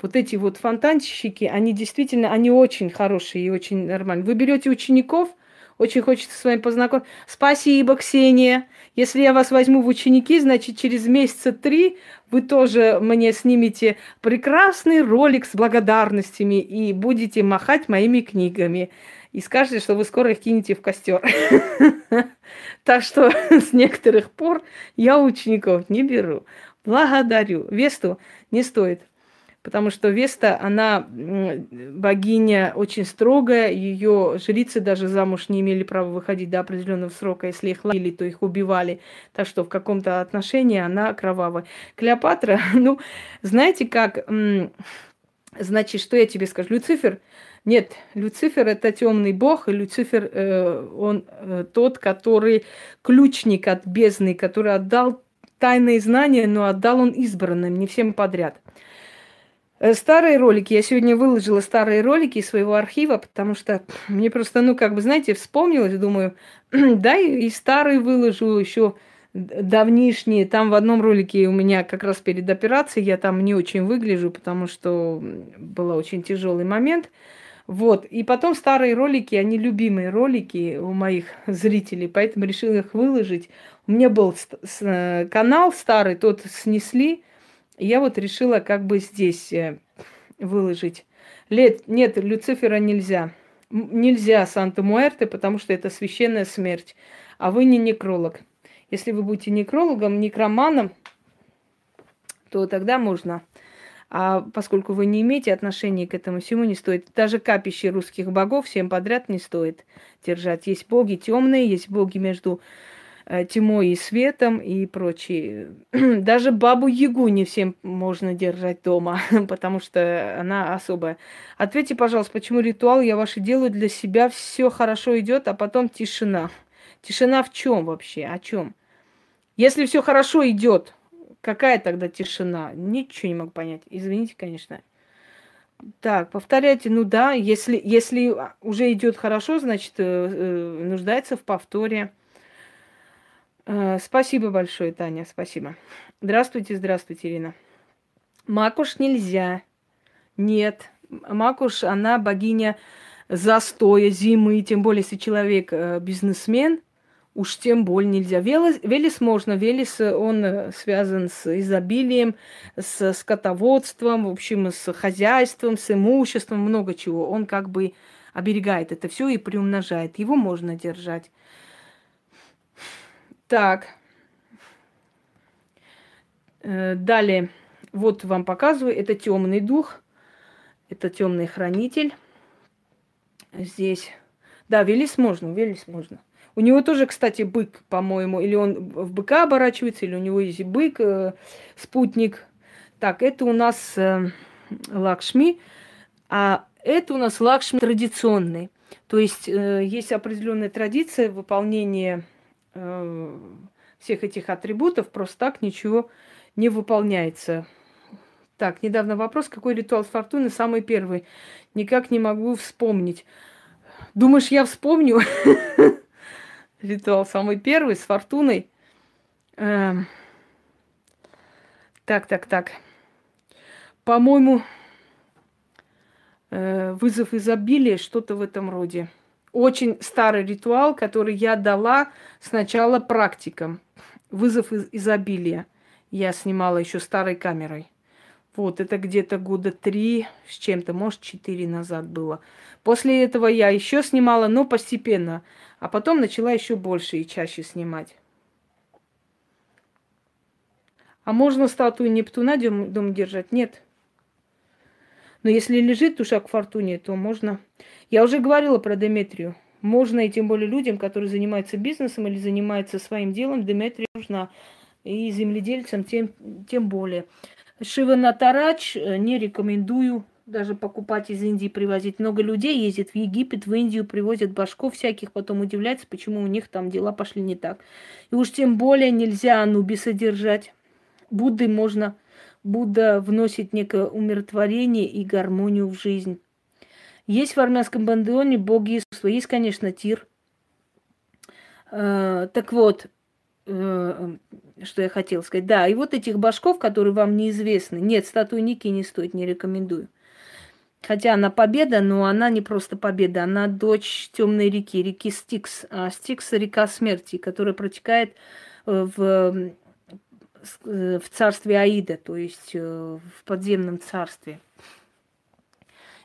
Вот эти вот фонтанчики, они действительно, они очень хорошие и очень нормальные. Вы берете учеников, очень хочется с вами познакомиться. Спасибо, Ксения. Если я вас возьму в ученики, значит, через месяца три вы тоже мне снимете прекрасный ролик с благодарностями и будете махать моими книгами. И скажете, что вы скоро их кинете в костер. Так что с некоторых пор я учеников не беру. Благодарю. Весту не стоит потому что Веста, она богиня очень строгая, ее жрицы даже замуж не имели права выходить до определенного срока, если их ловили, то их убивали, так что в каком-то отношении она кровавая. Клеопатра, ну, знаете как, значит, что я тебе скажу, Люцифер, нет, Люцифер это темный бог, и Люцифер э, он э, тот, который ключник от бездны, который отдал тайные знания, но отдал он избранным, не всем подряд. Э, старые ролики, я сегодня выложила старые ролики из своего архива, потому что мне просто, ну, как бы, знаете, вспомнилось, думаю, да, и старые выложу еще давнишние. Там в одном ролике у меня как раз перед операцией, я там не очень выгляжу, потому что был очень тяжелый момент. Вот. И потом старые ролики, они любимые ролики у моих зрителей, поэтому решила их выложить. У меня был э, канал старый, тот снесли, я вот решила как бы здесь э, выложить. Лет, нет, Люцифера нельзя. Нельзя Санта-Муэрте, потому что это священная смерть. А вы не некролог. Если вы будете некрологом, некроманом, то тогда можно. А поскольку вы не имеете отношения к этому всему, не стоит. Даже капище русских богов всем подряд не стоит держать. Есть боги темные, есть боги между тьмой и светом и прочие. Даже бабу Ягу не всем можно держать дома, потому что она особая. Ответьте, пожалуйста, почему ритуал я ваши делаю для себя, все хорошо идет, а потом тишина. Тишина в чем вообще? О чем? Если все хорошо идет, какая тогда тишина? Ничего не могу понять. Извините, конечно. Так, повторяйте, ну да, если, если уже идет хорошо, значит, э, э, нуждается в повторе. Э, спасибо большое, Таня, спасибо. Здравствуйте, здравствуйте, Ирина. Макуш нельзя. Нет. Макуш, она богиня застоя, зимы, тем более, если человек э, бизнесмен, уж тем более нельзя. Велес, Велес можно, Велес, он э, связан с изобилием, с скотоводством, в общем, с хозяйством, с имуществом, много чего. Он как бы оберегает это все и приумножает. Его можно держать. Так. Э, далее. Вот вам показываю. Это темный дух. Это темный хранитель. Здесь. Да, Велис можно, Велис можно. У него тоже, кстати, бык, по-моему, или он в быка оборачивается, или у него есть бык, э, спутник. Так, это у нас э, Лакшми, а это у нас Лакшми традиционный. То есть э, есть определенная традиция выполнения э, всех этих атрибутов просто так ничего не выполняется. Так, недавно вопрос, какой ритуал фортуны самый первый? Никак не могу вспомнить. Думаешь, я вспомню? Ритуал самый первый с фортуной. Эм. Так, так, так. По-моему, э, вызов изобилия, что-то в этом роде очень старый ритуал, который я дала сначала практикам. Вызов из изобилия. Я снимала еще старой камерой. Вот, это где-то года три с чем-то, может, четыре назад было. После этого я еще снимала, но постепенно. А потом начала еще больше и чаще снимать. А можно статую Нептуна дома держать? Нет. Но если лежит душа к фортуне, то можно. Я уже говорила про Деметрию. Можно, и тем более людям, которые занимаются бизнесом или занимаются своим делом, Деметрия нужна. И земледельцам тем, тем более. Шива Натарач э, не рекомендую даже покупать из Индии, привозить. Много людей ездит в Египет, в Индию, привозят башков всяких, потом удивляются, почему у них там дела пошли не так. И уж тем более нельзя Анубиса держать. Будды можно Будда вносит некое умиротворение и гармонию в жизнь. Есть в армянском бандеоне боги искусства. Есть, конечно, Тир. Э, так вот, э, что я хотела сказать. Да, и вот этих башков, которые вам неизвестны. Нет, статуи Ники не стоит, не рекомендую. Хотя она победа, но она не просто победа, она дочь темной реки, реки Стикс. А Стикс – река смерти, которая протекает э, в в царстве Аида, то есть э, в подземном царстве.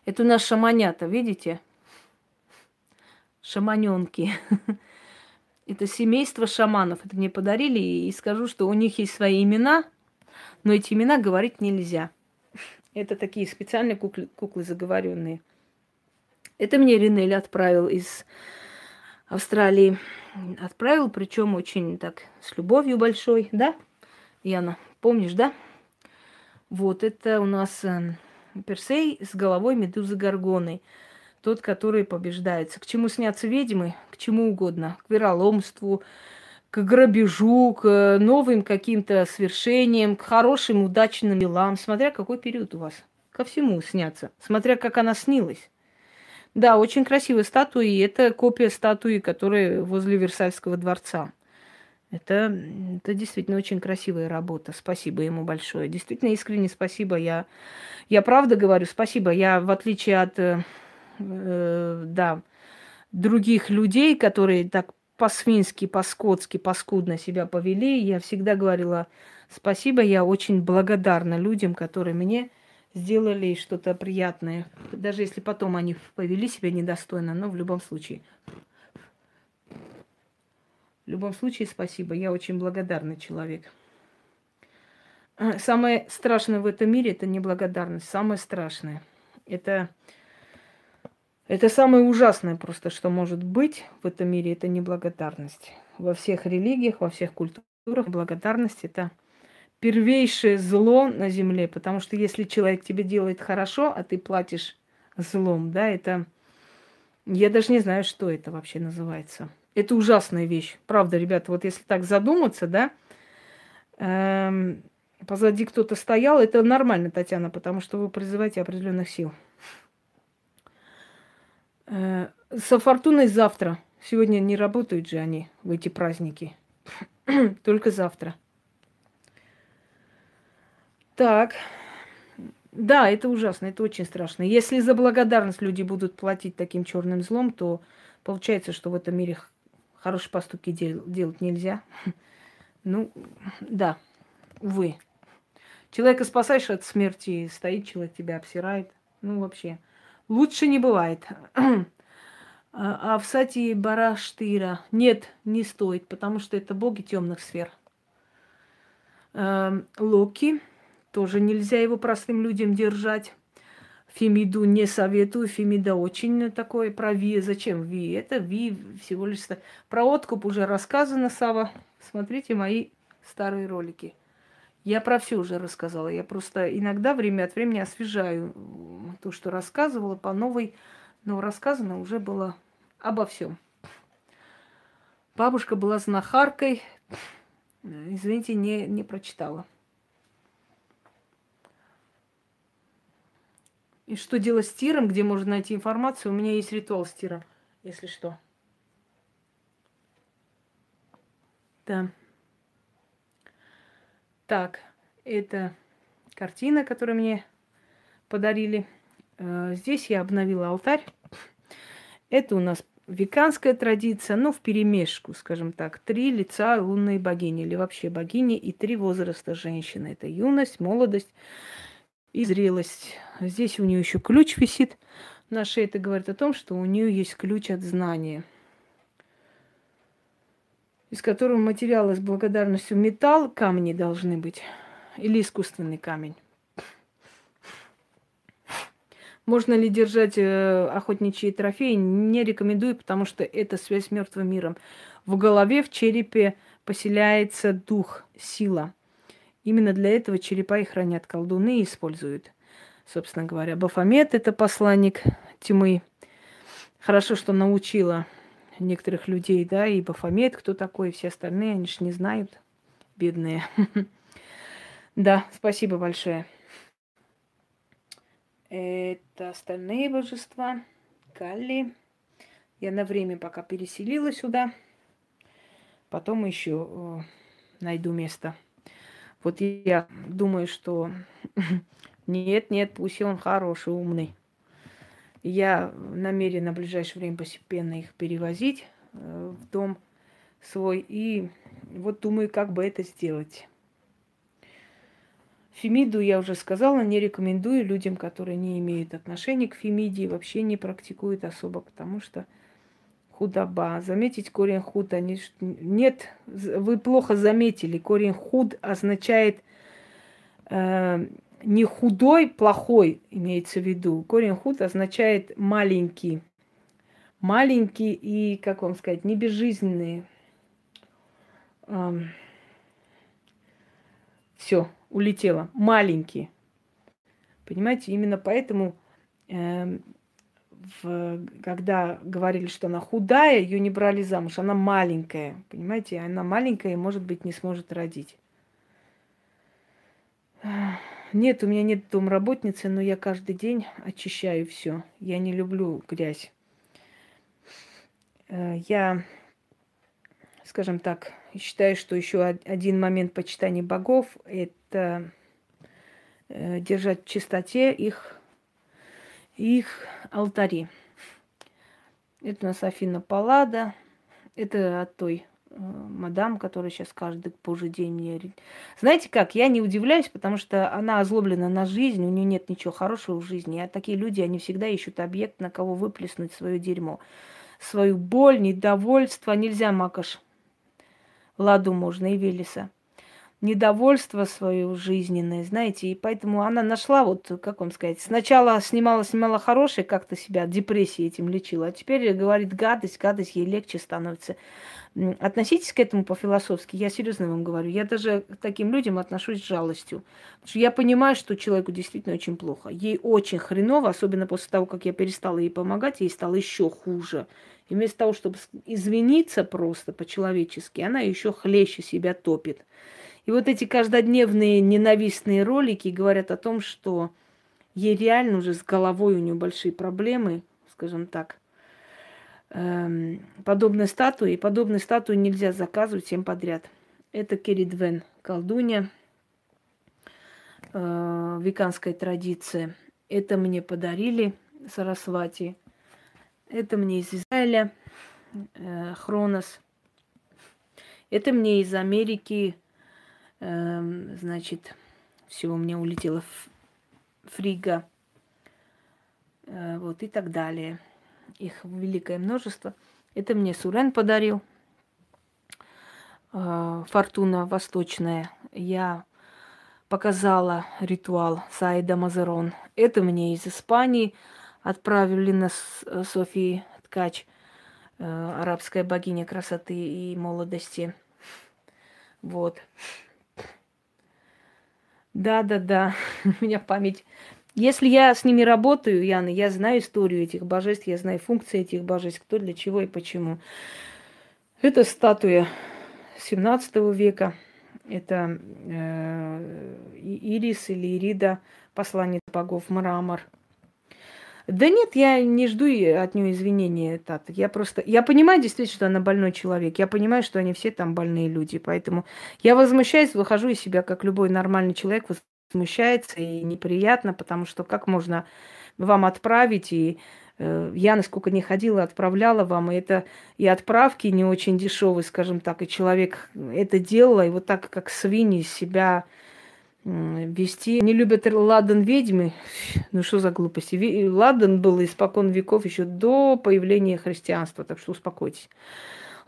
Это у нас шаманята, видите? Шаманенки. Это семейство шаманов. Это мне подарили. И скажу, что у них есть свои имена, но эти имена говорить нельзя. Это такие специальные куклы, куклы заговоренные. Это мне Ринель отправил из Австралии. Отправил, причем очень так с любовью большой, да, Яна? Помнишь, да? Вот это у нас э, Персей с головой медузы Горгоны. Тот, который побеждается. К чему снятся ведьмы? К чему угодно. К вероломству, к грабежу, к новым каким-то свершениям, к хорошим, удачным делам. Смотря какой период у вас. Ко всему снятся. Смотря как она снилась. Да, очень красивая статуя, и это копия статуи, которая возле Версальского дворца. Это, это действительно очень красивая работа. Спасибо ему большое. Действительно, искренне спасибо. Я, я правда говорю спасибо. Я, в отличие от э, э, да, других людей, которые так по-свински, по-скотски, по-скудно себя повели, я всегда говорила спасибо. Я очень благодарна людям, которые мне сделали что-то приятное. Даже если потом они повели себя недостойно, но в любом случае. В любом случае, спасибо. Я очень благодарный человек. А, самое страшное в этом мире – это неблагодарность. Самое страшное. Это, это самое ужасное просто, что может быть в этом мире – это неблагодарность. Во всех религиях, во всех культурах благодарность – это первейшее зло на земле. Потому что если человек тебе делает хорошо, а ты платишь злом, да, это... Я даже не знаю, что это вообще называется – это ужасная вещь. Правда, ребята, вот если так задуматься, да, эм, позади кто-то стоял, это нормально, Татьяна, потому что вы призываете определенных сил. Э, со фортуной завтра. Сегодня не работают же они в эти праздники. Только завтра. Так. Да, это ужасно, это очень страшно. Если за благодарность люди будут платить таким черным злом, то получается, что в этом мире Хорошие поступки дел- делать нельзя. Ну, да, увы. Человека спасаешь от смерти, стоит человек, тебя обсирает. Ну, вообще, лучше не бывает. А, а в Сати Бараштыра нет, не стоит, потому что это боги темных сфер. Эм, Локи тоже нельзя его простым людям держать. Фемиду не советую. Фемида очень такой про. Зачем Ви? Это Ви всего лишь... Про откуп уже рассказано, Сава. Смотрите мои старые ролики. Я про все уже рассказала. Я просто иногда время от времени освежаю то, что рассказывала по новой. Но рассказано уже было обо всем. Бабушка была знахаркой. Извините, не, не прочитала. И что делать с тиром, где можно найти информацию? У меня есть ритуал с тиром, если что. Да. Так, это картина, которую мне подарили. Э, здесь я обновила алтарь. Это у нас веканская традиция, ну, в перемешку, скажем так. Три лица лунной богини или вообще богини и три возраста женщины. Это юность, молодость и зрелость. Здесь у нее еще ключ висит на шее. Это говорит о том, что у нее есть ключ от знания, из которого материалы с благодарностью металл, камни должны быть, или искусственный камень. Можно ли держать э, охотничьи трофеи? Не рекомендую, потому что это связь с мертвым миром. В голове, в черепе поселяется дух, сила – Именно для этого черепа и хранят колдуны и используют. Собственно говоря, Бафомет – это посланник тьмы. Хорошо, что научила некоторых людей, да, и Бафомет, кто такой, все остальные, они ж не знают, бедные. Да, спасибо большое. Это остальные божества. Калли. Я на время пока переселила сюда. Потом еще э, найду место. Вот я думаю, что нет, нет, пусть он хороший, умный. Я намерена в ближайшее время постепенно их перевозить э, в дом свой. И вот думаю, как бы это сделать. Фемиду я уже сказала, не рекомендую людям, которые не имеют отношения к фемиде и вообще не практикуют особо, потому что худоба. Заметить корень худ. Они... Нет, вы плохо заметили. Корень худ означает э, не худой, плохой имеется в виду. Корень худ означает маленький. Маленький и, как вам сказать, не безжизненный. Все, улетело. Маленький. Понимаете, именно поэтому, э, в, когда говорили, что она худая, ее не брали замуж. Она маленькая. Понимаете, она маленькая и, может быть, не сможет родить. Нет, у меня нет домработницы, но я каждый день очищаю все. Я не люблю грязь. Э, я, скажем так, считаю, что еще один момент почитания богов – это э, держать в чистоте их, их алтари. Это у нас Афина Паллада. Это от той Э, мадам, которая сейчас каждый божий день мне... Знаете как, я не удивляюсь, потому что она озлоблена на жизнь, у нее нет ничего хорошего в жизни. А такие люди, они всегда ищут объект, на кого выплеснуть свое дерьмо. Свою боль, недовольство. Нельзя, Макаш. Ладу можно и Велеса недовольство свое жизненное, знаете, и поэтому она нашла, вот, как вам сказать, сначала снимала, снимала хорошее, как-то себя депрессией этим лечила, а теперь говорит гадость, гадость, ей легче становится. Относитесь к этому по-философски, я серьезно вам говорю. Я даже к таким людям отношусь с жалостью. Потому что я понимаю, что человеку действительно очень плохо. Ей очень хреново, особенно после того, как я перестала ей помогать, ей стало еще хуже. И вместо того, чтобы извиниться просто по-человечески, она еще хлеще себя топит. И вот эти каждодневные ненавистные ролики говорят о том, что ей реально уже с головой у нее большие проблемы, скажем так. Эм, подобные статуи, подобные статуи нельзя заказывать всем подряд. Это Керидвен, колдунья, э, веканская традиция. Это мне подарили Сарасвати. Это мне из Израиля, э, Хронос. Это мне из Америки значит, все у меня в фрига, э, вот и так далее. Их великое множество. Это мне Сурен подарил. Э, фортуна восточная. Я показала ритуал Саида Мазерон. Это мне из Испании отправили на Софии Ткач, э, арабская богиня красоты и молодости. Вот. Да, да, да. У меня память. Если я с ними работаю, Яна, я знаю историю этих божеств, я знаю функции этих божеств, кто для чего и почему. Это статуя 17 века. Это э, Ирис или Ирида, посланец богов, мрамор. Да нет, я не жду от нее извинения, Тата. Я просто... Я понимаю действительно, что она больной человек. Я понимаю, что они все там больные люди. Поэтому я возмущаюсь, выхожу из себя, как любой нормальный человек возмущается. И неприятно, потому что как можно вам отправить и э, я, насколько не ходила, отправляла вам, и это и отправки не очень дешевые, скажем так, и человек это делал, и вот так, как свиньи себя вести. Не любят ладан ведьмы. Ну что за глупости? Ладан был испокон веков еще до появления христианства, так что успокойтесь.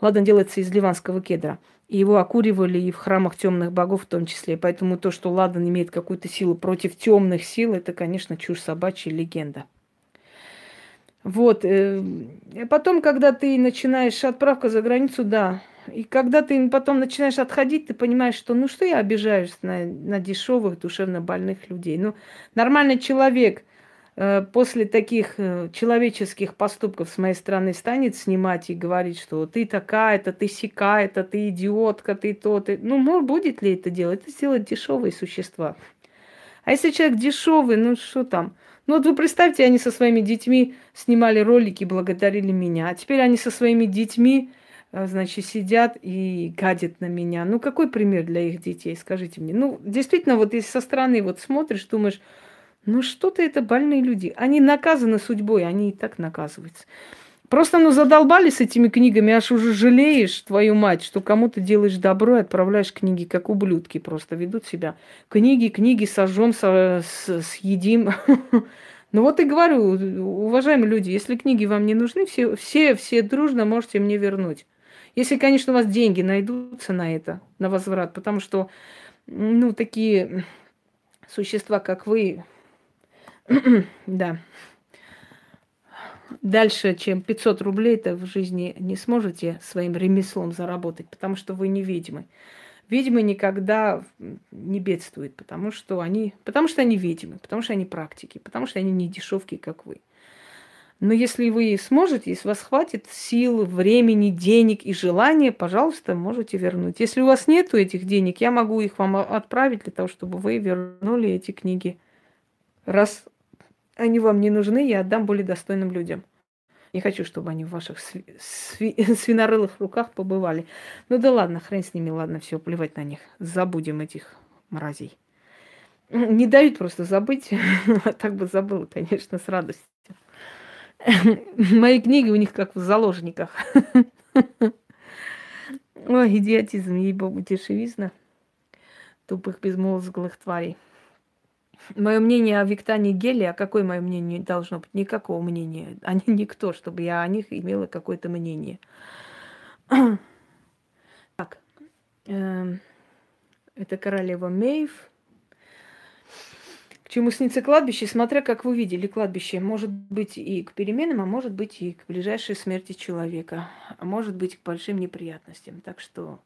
Ладан делается из ливанского кедра. И его окуривали и в храмах темных богов в том числе. Поэтому то, что ладан имеет какую-то силу против темных сил, это, конечно, чушь собачья легенда. Вот. Э, потом, когда ты начинаешь отправка за границу, да, и когда ты потом начинаешь отходить, ты понимаешь, что ну что я обижаюсь на, на дешевых душевно больных людей. Ну, нормальный человек э, после таких э, человеческих поступков с моей стороны станет снимать и говорить, что ты такая-то, ты сякая-то, ты идиотка, ты то, ты... Ну, может, будет ли это делать? Это сделать дешевые существа. А если человек дешевый, ну что там? Ну вот вы представьте, они со своими детьми снимали ролики, благодарили меня. А теперь они со своими детьми значит, сидят и гадят на меня. Ну, какой пример для их детей, скажите мне? Ну, действительно, вот если со стороны вот смотришь, думаешь, ну, что-то это больные люди. Они наказаны судьбой, они и так наказываются. Просто, ну, задолбали с этими книгами, аж уже жалеешь твою мать, что кому-то делаешь добро и отправляешь книги, как ублюдки просто ведут себя. Книги, книги сожжем, съедим. Ну вот и говорю, уважаемые люди, если книги вам не нужны, все, все, все дружно можете мне вернуть. Если, конечно, у вас деньги найдутся на это, на возврат, потому что, ну, такие существа, как вы, да, дальше, чем 500 рублей, то в жизни не сможете своим ремеслом заработать, потому что вы не ведьмы. Ведьмы никогда не бедствуют, потому что они, потому что они ведьмы, потому что они практики, потому что они не дешевки, как вы. Но если вы сможете, если вас хватит сил, времени, денег и желания, пожалуйста, можете вернуть. Если у вас нету этих денег, я могу их вам отправить для того, чтобы вы вернули эти книги. Раз они вам не нужны, я отдам более достойным людям. Не хочу, чтобы они в ваших сви- сви- свинорылых руках побывали. Ну да ладно, хрен с ними, ладно, все, плевать на них. Забудем этих мразей. Не дают просто забыть. Так бы забыла, конечно, с радостью. Мои книги у них как в заложниках. Ой, идиотизм, ей-богу, дешевизна тупых безмозглых тварей. Мое мнение о Виктане Геле, а какое мое мнение должно быть? Никакого мнения. Они никто, чтобы я о них имела какое-то мнение. так, э, это королева Мейв. К чему снится кладбище, смотря как вы видели кладбище, может быть и к переменам, а может быть и к ближайшей смерти человека, а может быть к большим неприятностям. Так что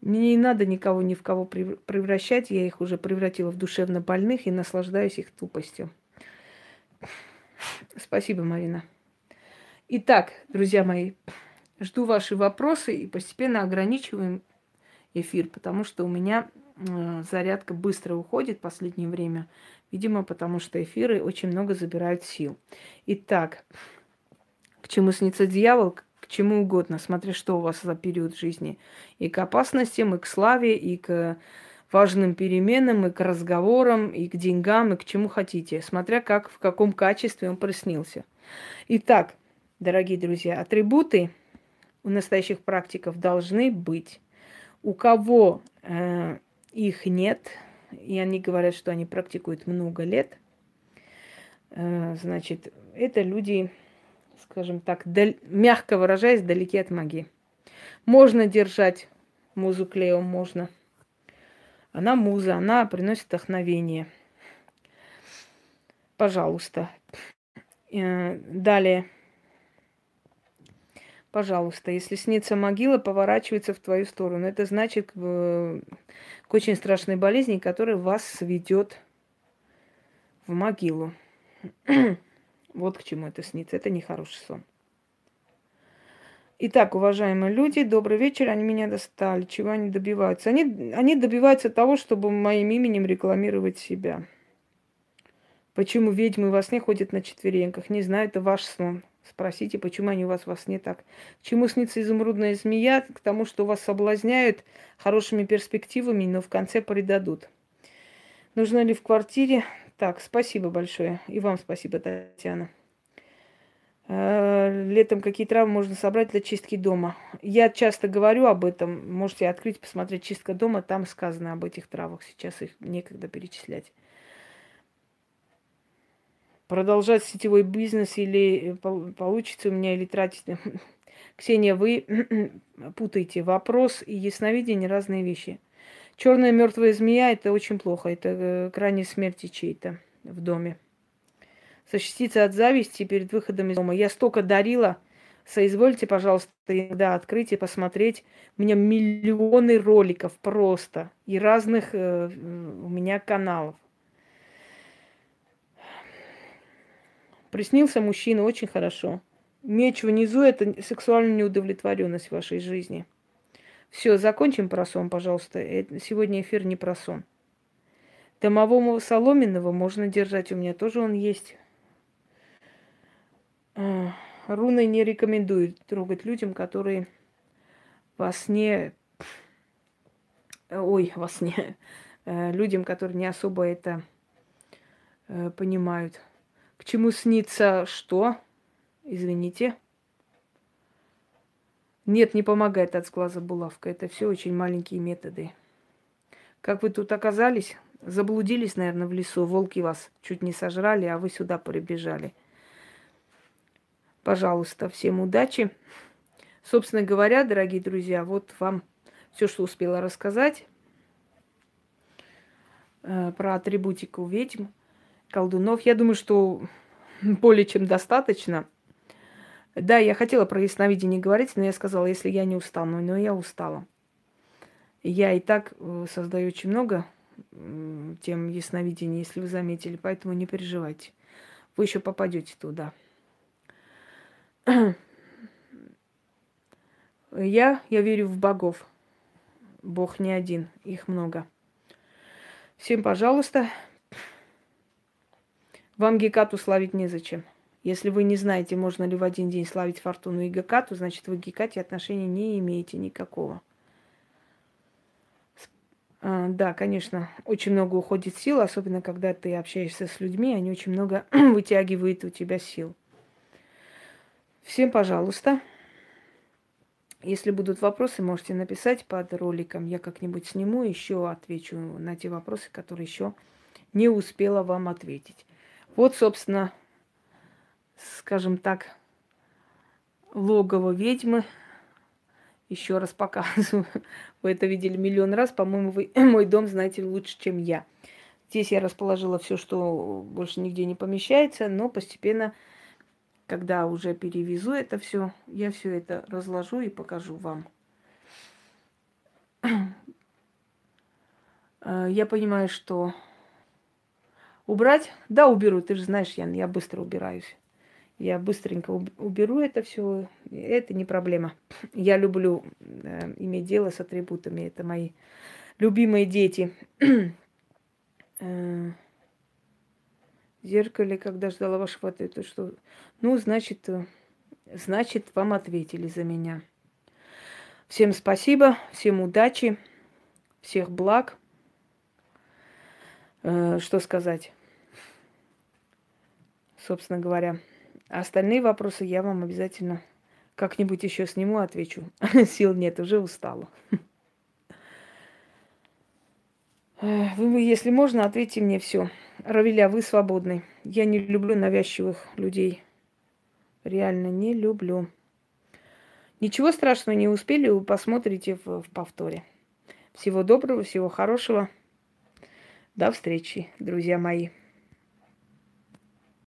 мне не надо никого ни в кого превращать, я их уже превратила в душевно больных и наслаждаюсь их тупостью. Спасибо, Марина. Итак, друзья мои, жду ваши вопросы и постепенно ограничиваем эфир, потому что у меня зарядка быстро уходит в последнее время. Видимо, потому что эфиры очень много забирают сил. Итак, к чему снится дьявол, к чему угодно, смотря что у вас за период жизни. И к опасностям, и к славе, и к важным переменам, и к разговорам, и к деньгам, и к чему хотите, смотря как, в каком качестве он приснился. Итак, дорогие друзья, атрибуты у настоящих практиков должны быть. У кого э, их нет, и они говорят, что они практикуют много лет, э, значит, это люди скажем так, даль... мягко выражаясь, далеки от магии. Можно держать музу Клео, можно. Она муза, она приносит вдохновение. Пожалуйста. Э, далее. Пожалуйста, если снится могила, поворачивается в твою сторону. Это значит очень страшной болезни, которая вас сведет в могилу. Вот к чему это снится. Это нехороший сон. Итак, уважаемые люди, добрый вечер. Они меня достали. Чего они добиваются? Они, они добиваются того, чтобы моим именем рекламировать себя. Почему ведьмы во сне ходят на четвереньках? Не знаю, это ваш сон. Спросите, почему они у вас во сне так. К чему снится изумрудная змея? К тому, что вас соблазняют хорошими перспективами, но в конце предадут. Нужно ли в квартире так, спасибо большое. И вам спасибо, Татьяна. Э, летом какие травы можно собрать для чистки дома? Я часто говорю об этом. Можете открыть, посмотреть чистка дома. Там сказано об этих травах. Сейчас их некогда перечислять. Продолжать сетевой бизнес или получится у меня, или тратить... Ксения, вы путаете вопрос и ясновидение разные вещи. Черная мертвая змея это очень плохо. Это э, крайне смерти чьей-то в доме. Защититься от зависти перед выходом из дома. Я столько дарила. Соизвольте, пожалуйста, иногда открыть и посмотреть. У меня миллионы роликов просто. И разных э, у меня каналов. Приснился мужчина очень хорошо. Меч внизу – это сексуальная неудовлетворенность в вашей жизни – все, закончим про сон, пожалуйста. Э, сегодня эфир не про сон. Домового соломенного можно держать. У меня тоже он есть. А, руны не рекомендую трогать людям, которые во сне... Ой, во сне. Э, людям, которые не особо это э, понимают. К чему снится что? Извините. Нет, не помогает от сглаза булавка. Это все очень маленькие методы. Как вы тут оказались? Заблудились, наверное, в лесу. Волки вас чуть не сожрали, а вы сюда прибежали. Пожалуйста, всем удачи. Собственно говоря, дорогие друзья, вот вам все, что успела рассказать. э, про атрибутику ведьм, колдунов. Я думаю, что более чем достаточно. Да, я хотела про ясновидение говорить, но я сказала, если я не устану, но я устала. Я и так э, создаю очень много тем ясновидения, если вы заметили, поэтому не переживайте. Вы еще попадете туда. Я, я верю в богов. Бог не один, их много. Всем, пожалуйста, вам Гекату славить незачем. Если вы не знаете, можно ли в один день славить Фортуну и Гекату, значит, вы к Гекате отношения не имеете никакого. А, да, конечно, очень много уходит сил, особенно когда ты общаешься с людьми, они очень много вытягивают у тебя сил. Всем, пожалуйста, если будут вопросы, можете написать под роликом. Я как-нибудь сниму, еще отвечу на те вопросы, которые еще не успела вам ответить. Вот, собственно, скажем так, логово ведьмы – еще раз показываю. Вы это видели миллион раз. По-моему, вы мой дом знаете лучше, чем я. Здесь я расположила все, что больше нигде не помещается, но постепенно, когда уже перевезу это все, я все это разложу и покажу вам. Э, я понимаю, что убрать, да, уберу, ты же знаешь, Ян, я быстро убираюсь. Я быстренько уберу это все. Это не проблема. Я люблю э, иметь дело с атрибутами. Это мои любимые дети. э, зеркале, когда ждала вашего ответа, что... Ну, значит, э, значит, вам ответили за меня. Всем спасибо, всем удачи, всех благ. Э, что сказать? Собственно говоря. А остальные вопросы я вам обязательно как-нибудь еще сниму, отвечу. Сил нет, уже устала. Вы, если можно, ответьте мне все. Равиля, вы свободны. Я не люблю навязчивых людей. Реально не люблю. Ничего страшного не успели, вы посмотрите в, в повторе. Всего доброго, всего хорошего. До встречи, друзья мои.